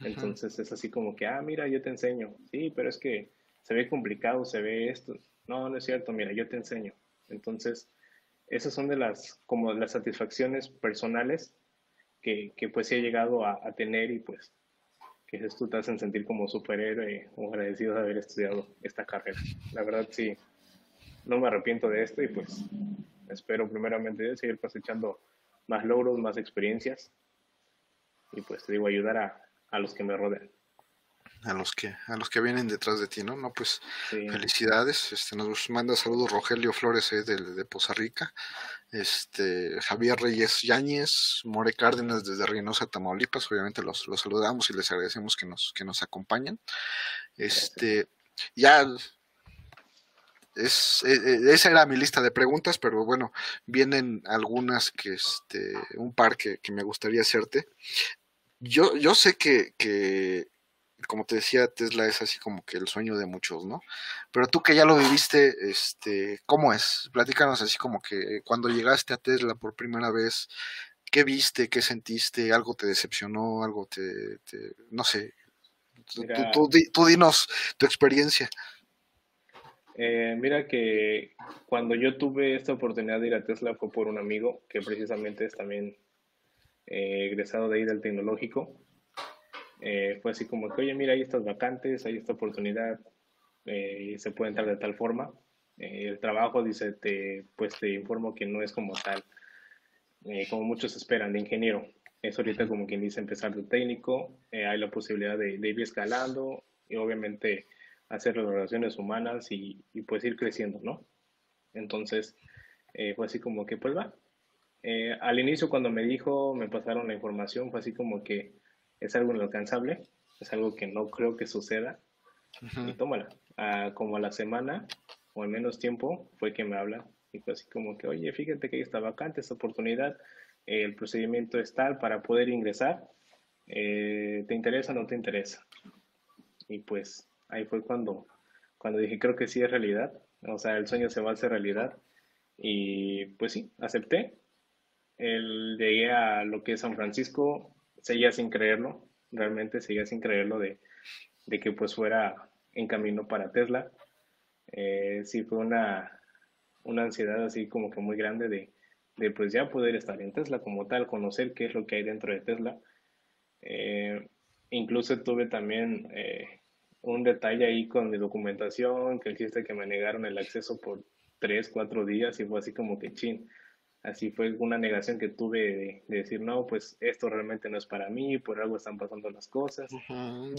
[SPEAKER 2] Entonces es así como que, ah, mira, yo te enseño. Sí, pero es que se ve complicado, se ve esto. No, no es cierto, mira, yo te enseño. Entonces, esas son de las, como las satisfacciones personales que, que pues he llegado a, a, tener y pues que esto te hacen sentir como superhéroe o agradecido de haber estudiado esta carrera. La verdad, sí, no me arrepiento de esto y pues espero primeramente seguir cosechando más logros, más experiencias y pues te digo, ayudar a, a los que me rodean.
[SPEAKER 1] A los que, a los que vienen detrás de ti, ¿no? No, pues felicidades. Este, nos manda saludos Rogelio Flores eh, de, de, Poza Rica, este, Javier Reyes Yáñez, More Cárdenas desde Reynosa, Tamaulipas. Obviamente los, los saludamos y les agradecemos que nos, que nos acompañen. Este, ya es, e, e, esa era mi lista de preguntas, pero bueno, vienen algunas que, este, un par que, me gustaría hacerte. Yo, yo sé que, que, como te decía, Tesla es así como que el sueño de muchos, ¿no? Pero tú que ya lo viviste, este, ¿cómo es? Platícanos así como que cuando llegaste a Tesla por primera vez, ¿qué viste? ¿Qué sentiste? ¿Algo te decepcionó? ¿Algo te, no sé? tú, tú dinos tu experiencia.
[SPEAKER 2] Eh, mira que cuando yo tuve esta oportunidad de ir a Tesla fue por un amigo que precisamente es también eh, egresado de ahí del tecnológico. Eh, fue así como que, oye, mira, hay estas vacantes, hay esta oportunidad, y se puede entrar de tal forma. el trabajo, dice, te, pues te informo que no es como tal, como muchos esperan, de ingeniero. Es ahorita como quien dice empezar de técnico, hay la posibilidad de, de ir escalando y obviamente hacer las relaciones humanas y, pues ir creciendo, ¿no? Entonces, eh, fue así como que, pues va. Eh, al inicio cuando me dijo, me pasaron la información, fue así como que es algo inalcanzable, es algo que no creo que suceda. Y tómala. Ah, como a la semana o en menos tiempo fue que me habla y fue así como que, oye, fíjate que ahí está vacante esta oportunidad, el procedimiento es tal para poder ingresar, eh, ¿te interesa o no te interesa? Y pues ahí fue cuando, cuando dije, creo que sí es realidad, o sea, el sueño se va a hacer realidad. Y pues sí, acepté. El, llegué a lo que es San Francisco, seguía sin creerlo, realmente seguía sin creerlo de, de que pues fuera en camino para Tesla. Eh, sí fue una, una ansiedad así como que muy grande de, de, pues ya poder estar en Tesla como tal, conocer qué es lo que hay dentro de Tesla. Eh, incluso tuve también eh, un detalle ahí con mi documentación, que existe que me negaron el acceso por tres, cuatro días y fue así como que chin. Así fue una negación que tuve de, decir, no, pues esto realmente no es para mí, por algo están pasando las cosas.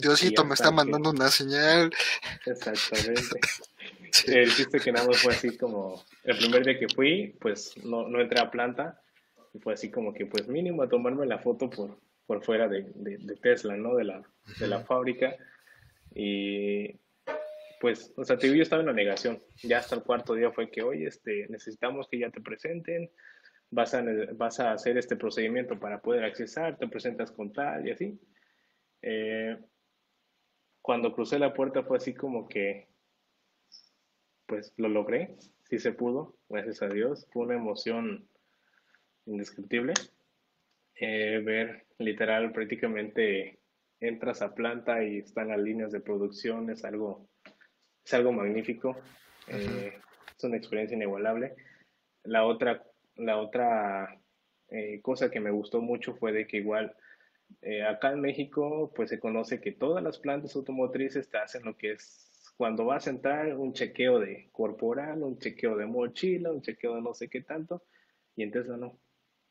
[SPEAKER 1] Diosito me está mandando una señal.
[SPEAKER 2] Exactamente. [laughs] El chiste que nada fue así como, el primer día que fui, pues no, no entré a planta, y fue así como que pues mínimo a tomarme la foto por, por fuera de, de, Tesla, ¿no? De la, de la fábrica y pues, o sea, te digo, yo estaba en la negación. Ya hasta el cuarto día fue que, oye, este, necesitamos que ya te presenten, vas a, vas a hacer este procedimiento para poder accesar, te presentas con tal y así. Eh, cuando crucé la puerta fue así como que, pues lo logré, sí se pudo, gracias a Dios. Fue una emoción indescriptible. Eh, ver literal prácticamente entras a planta y están las líneas de producción, es algo, es algo magnífico, eh, es una experiencia inigualable. La otra, la otra eh, cosa que me gustó mucho fue de que igual acá en México pues se conoce que todas las plantas automotrices te hacen lo que es cuando vas a entrar un chequeo de corporal, un chequeo de mochila, un chequeo de no sé qué tanto, y entonces no.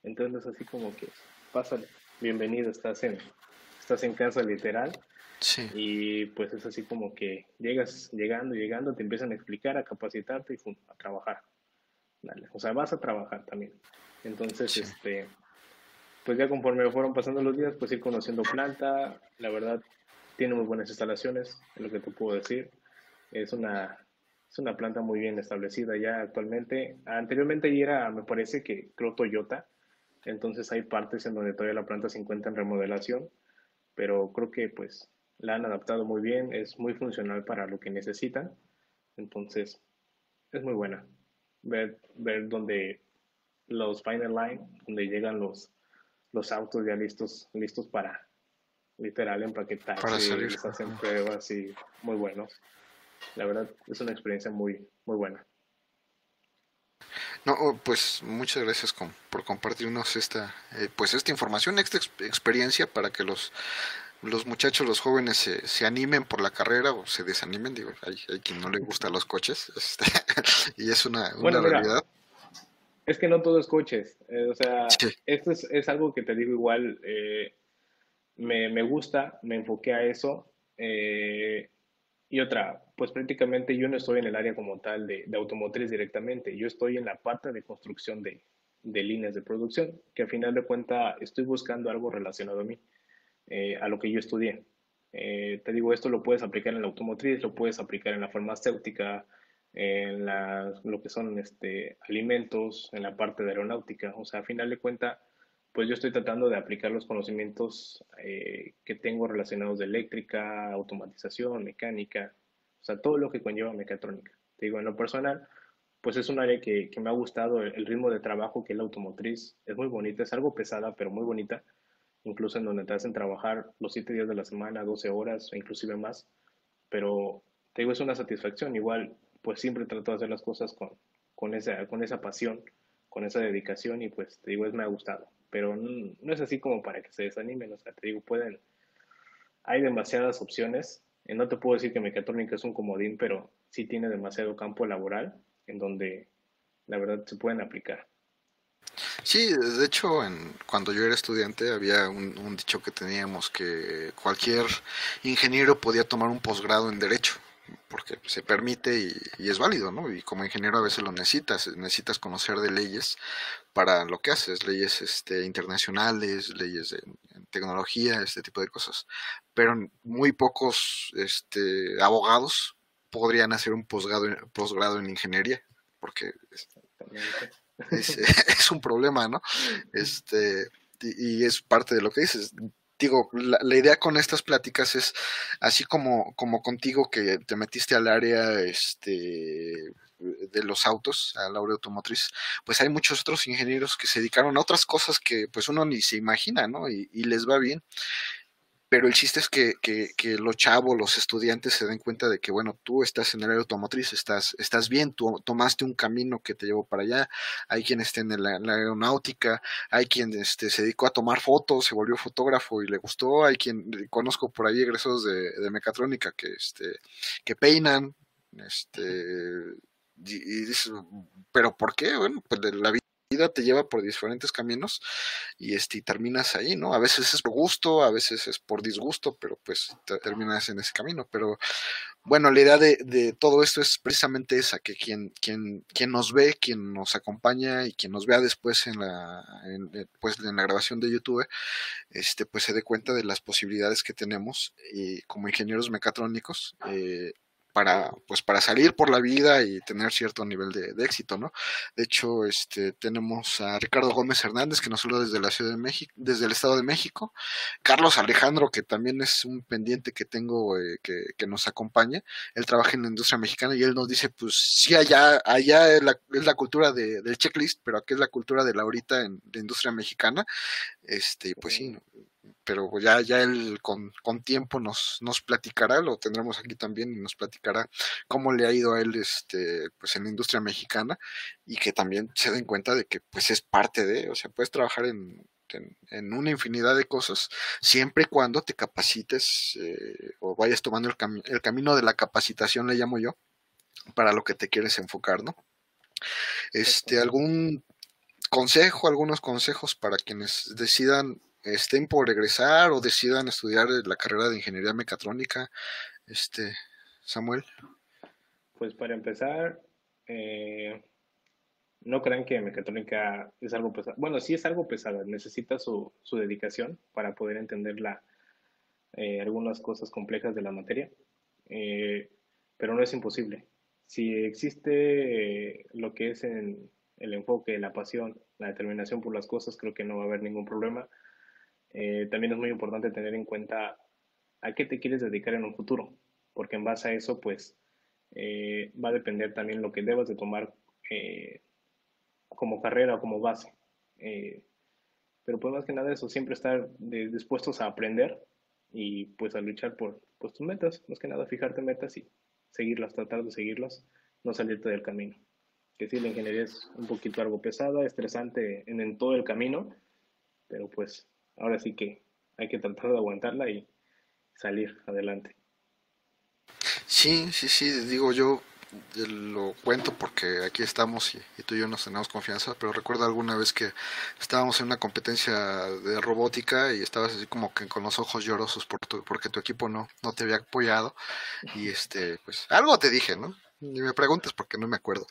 [SPEAKER 2] Entonces así como que, pásale, bienvenido, estás en, estás en casa literal. Sí. Y pues es así como que llegas llegando, llegando, te empiezan a explicar, a capacitarte y a trabajar. O sea, vas a trabajar también. Entonces, este, pues ya conforme fueron pasando los días, pues ir conociendo planta, la verdad, tiene muy buenas instalaciones, es lo que te puedo decir. Es una, es una planta muy bien establecida ya actualmente. Anteriormente ya era, me parece que creo Toyota, entonces hay partes en donde todavía la planta se encuentra en remodelación, pero creo que pues la han adaptado muy bien, es muy funcional para lo que necesitan, entonces es muy buena. Ver, ver donde los final line, donde llegan los, los autos ya listos, listos para literal empaquetar y les hacen pruebas y muy buenos. La verdad es una experiencia muy, muy buena.
[SPEAKER 1] No, oh, pues muchas gracias por compartirnos esta, eh, pues esta información, esta experiencia para que los los muchachos, los jóvenes se, se animen por la carrera o se desanimen, digo, hay, hay quien no le gusta los coches, [laughs] este, y es una, una realidad.
[SPEAKER 2] es que no todo es coches, eh, o sea, esto es, es, algo que te digo igual, eh, me, me, gusta, me enfoqué a eso, eh, y otra, pues prácticamente yo no estoy en el área como tal de, automotriz directamente, yo estoy en la parte de construcción de, de líneas de producción, que al final de cuentas estoy buscando algo relacionado a mí, eh, a lo que yo estudié. Eh, te digo, esto lo puedes aplicar en la automotriz, lo puedes aplicar en la farmacéutica, en lo que son este, alimentos, en la parte de aeronáutica. O sea, a final de cuentas, pues yo estoy tratando de aplicar los conocimientos eh, que tengo relacionados de eléctrica, automatización, mecánica, o sea, todo lo que conlleva mecatrónica. Te digo, en lo personal, pues es un área que, me ha gustado, el, ritmo de trabajo que es la automotriz, es muy bonita, es algo pesada, pero muy bonita, incluso en donde te hacen trabajar los siete días de la semana, 12 horas o inclusive más, pero te digo, es una satisfacción, igual, pues siempre trato de hacer las cosas con, con, esa, con esa pasión, con esa dedicación y pues te digo, es, me ha gustado. Pero no, es así como para que se desanimen, o sea, te digo, pueden, hay demasiadas opciones, eh, no te puedo decir que mecatrónica es un comodín, pero sí tiene demasiado campo laboral en donde la verdad se pueden aplicar.
[SPEAKER 1] Sí, de hecho, en, cuando yo era estudiante había un, dicho que teníamos que cualquier ingeniero podía tomar un posgrado en derecho porque se permite y, es válido, ¿no? Y como ingeniero a veces lo necesitas, necesitas conocer de leyes para lo que haces, leyes este, internacionales, leyes de tecnología, este tipo de cosas. Pero muy pocos este, abogados podrían hacer un posgrado, posgrado en ingeniería, porque es, [laughs] [laughs] es, un problema, ¿no? Este, y, y es parte de lo que dices digo, la, idea con estas pláticas es, así como, como contigo que te metiste al área este, de los autos, al área automotriz, pues hay muchos otros ingenieros que se dedicaron a otras cosas que pues uno ni se imagina, ¿no? Y, y les va bien pero el chiste es que, que, que, los chavos, los estudiantes se den cuenta de que, bueno, tú estás en el área automotriz, estás, estás bien, tú tomaste un camino que te llevó para allá, hay quien esté en la, aeronáutica, hay quien este, se dedicó a tomar fotos, se volvió fotógrafo y le gustó, hay quien, conozco por ahí egresos de, de mecatrónica que, este, que peinan, este, y, y dices, pero ¿por qué? Bueno, pues la vida te lleva por diferentes caminos y este terminas ahí, ¿no? A veces es por gusto, a veces es por disgusto, pero pues terminas en ese camino. Pero bueno, la idea de, todo esto es precisamente esa, que quien, quien, quien nos ve, quien nos acompaña y quien nos vea después en la, en, eh, pues, en la grabación de YouTube, este, pues se dé cuenta de las posibilidades que tenemos y como ingenieros mecatrónicos. Eh, para, pues para salir por la vida y tener cierto nivel de, éxito, ¿no? De hecho, este, tenemos a Ricardo Gómez Hernández, que nos habló desde la Ciudad de México, desde el Estado de México, Carlos Alejandro, que también es un pendiente que tengo, eh, que, que, nos acompaña, él trabaja en la industria mexicana y él nos dice, pues sí, allá, allá es la, es la cultura de, del checklist, pero aquí es la cultura de la ahorita en la industria mexicana, este, pues sí, pero ya, ya él con, con, tiempo nos, nos platicará, lo tendremos aquí también y nos platicará cómo le ha ido a él este, pues en la industria mexicana y que también se den cuenta de que pues es parte de, o sea, puedes trabajar en, en, una infinidad de cosas siempre y cuando te capacites eh, o vayas tomando el, el camino de la capacitación, le llamo yo, para lo que te quieres enfocar, ¿no? Este, algún consejo, algunos consejos para quienes decidan estén por regresar o decidan estudiar la carrera de ingeniería mecatrónica, este, Samuel?
[SPEAKER 2] Pues para empezar, eh, no crean que mecatrónica es algo pesado. Bueno, sí es algo pesado, necesita su, su dedicación para poder entender la, eh, algunas cosas complejas de la materia, eh, pero no es imposible. Si existe lo que es en el enfoque, la pasión, la determinación por las cosas, creo que no va a haber ningún problema. Eh, también es muy importante tener en cuenta a qué te quieres dedicar en un futuro, porque en base a eso, pues, eh, va a depender también lo que debas de tomar eh, como carrera o como base. pero pues más que nada eso, siempre estar dispuestos a aprender y pues a luchar por pues, tus metas, más que nada fijarte metas y seguirlas, tratar de seguirlas, no salirte del camino. Que sí, la ingeniería es un poquito algo pesada, estresante en, en todo el camino, pero pues ahora sí que hay que tratar de aguantarla y salir adelante.
[SPEAKER 1] Sí, sí, sí, digo yo lo cuento porque aquí estamos y, tú y yo nos tenemos confianza, pero recuerdo alguna vez que estábamos en una competencia de robótica y estabas así como que con los ojos llorosos por porque tu equipo no, no te había apoyado y este, pues algo te dije, ¿no? Ni me preguntes porque no me acuerdo,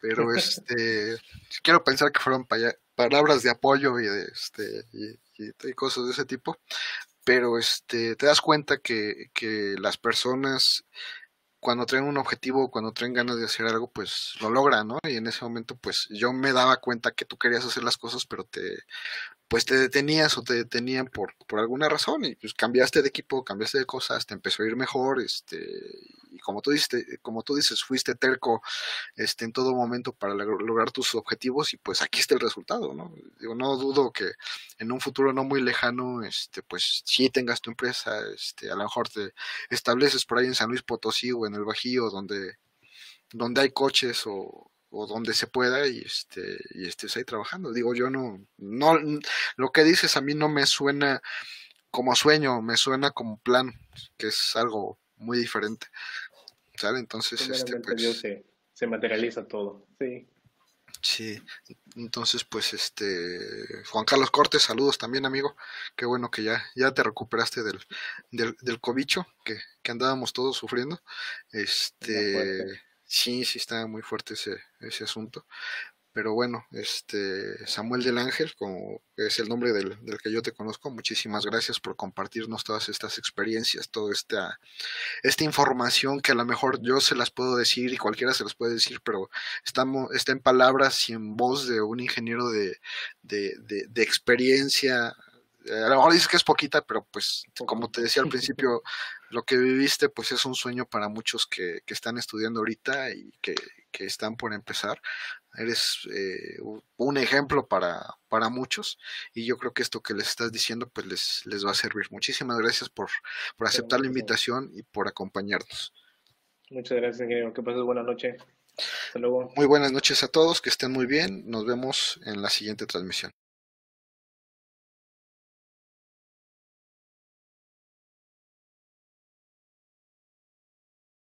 [SPEAKER 1] pero [laughs] este, quiero pensar que fueron palabras de apoyo y de este, y, y, cosas de ese tipo, pero este, te das cuenta que, que las personas cuando traen un objetivo, cuando traen ganas de hacer algo, pues lo logran, ¿no? Y en ese momento, pues yo me daba cuenta que tú querías hacer las cosas, pero te, pues te detenías o te detenían por, por alguna razón y pues cambiaste de equipo, cambiaste de cosas, te empezó a ir mejor, este, y como tú dices, como tú dices, fuiste terco, este, en todo momento para lograr tus objetivos y pues aquí está el resultado, ¿no? Digo, no dudo que en un futuro no muy lejano, este, pues sí tengas tu empresa, este, a lo mejor te estableces por ahí en San Luis Potosí o en el Bajío donde, donde hay coches o, o donde se pueda y este y estés ahí trabajando. Digo, yo no no lo que dices a mí no me suena como sueño, me suena como plan, que es algo muy diferente. ¿Sale? Entonces este
[SPEAKER 2] pues, se, materializa todo. Sí.
[SPEAKER 1] Sí, entonces pues este Juan Carlos Cortes, saludos también amigo, qué bueno que ya, ya te recuperaste del, del, del cobicho que, que andábamos todos sufriendo. Este Sí, sí está muy fuerte ese, ese asunto. Pero bueno, este Samuel del Ángel, como es el nombre del, que yo te conozco, muchísimas gracias por compartirnos todas estas experiencias, toda esta, esta información que a lo mejor yo se las puedo decir y cualquiera se las puede decir, pero estamos, está en palabras y en voz de un ingeniero de, de, de experiencia a lo mejor dices que es poquita, pero pues como te decía al principio, lo que viviste pues es un sueño para muchos que, que están estudiando ahorita y que, que están por empezar. Eres eh, un ejemplo para, para muchos y yo creo que esto que les estás diciendo pues les, les va a servir. Muchísimas gracias por, por aceptar la invitación y por acompañarnos.
[SPEAKER 2] Muchas gracias, ingeniero. Que pases buena noche. Hasta luego.
[SPEAKER 1] Muy buenas noches a todos, que estén muy bien. Nos vemos en la siguiente transmisión.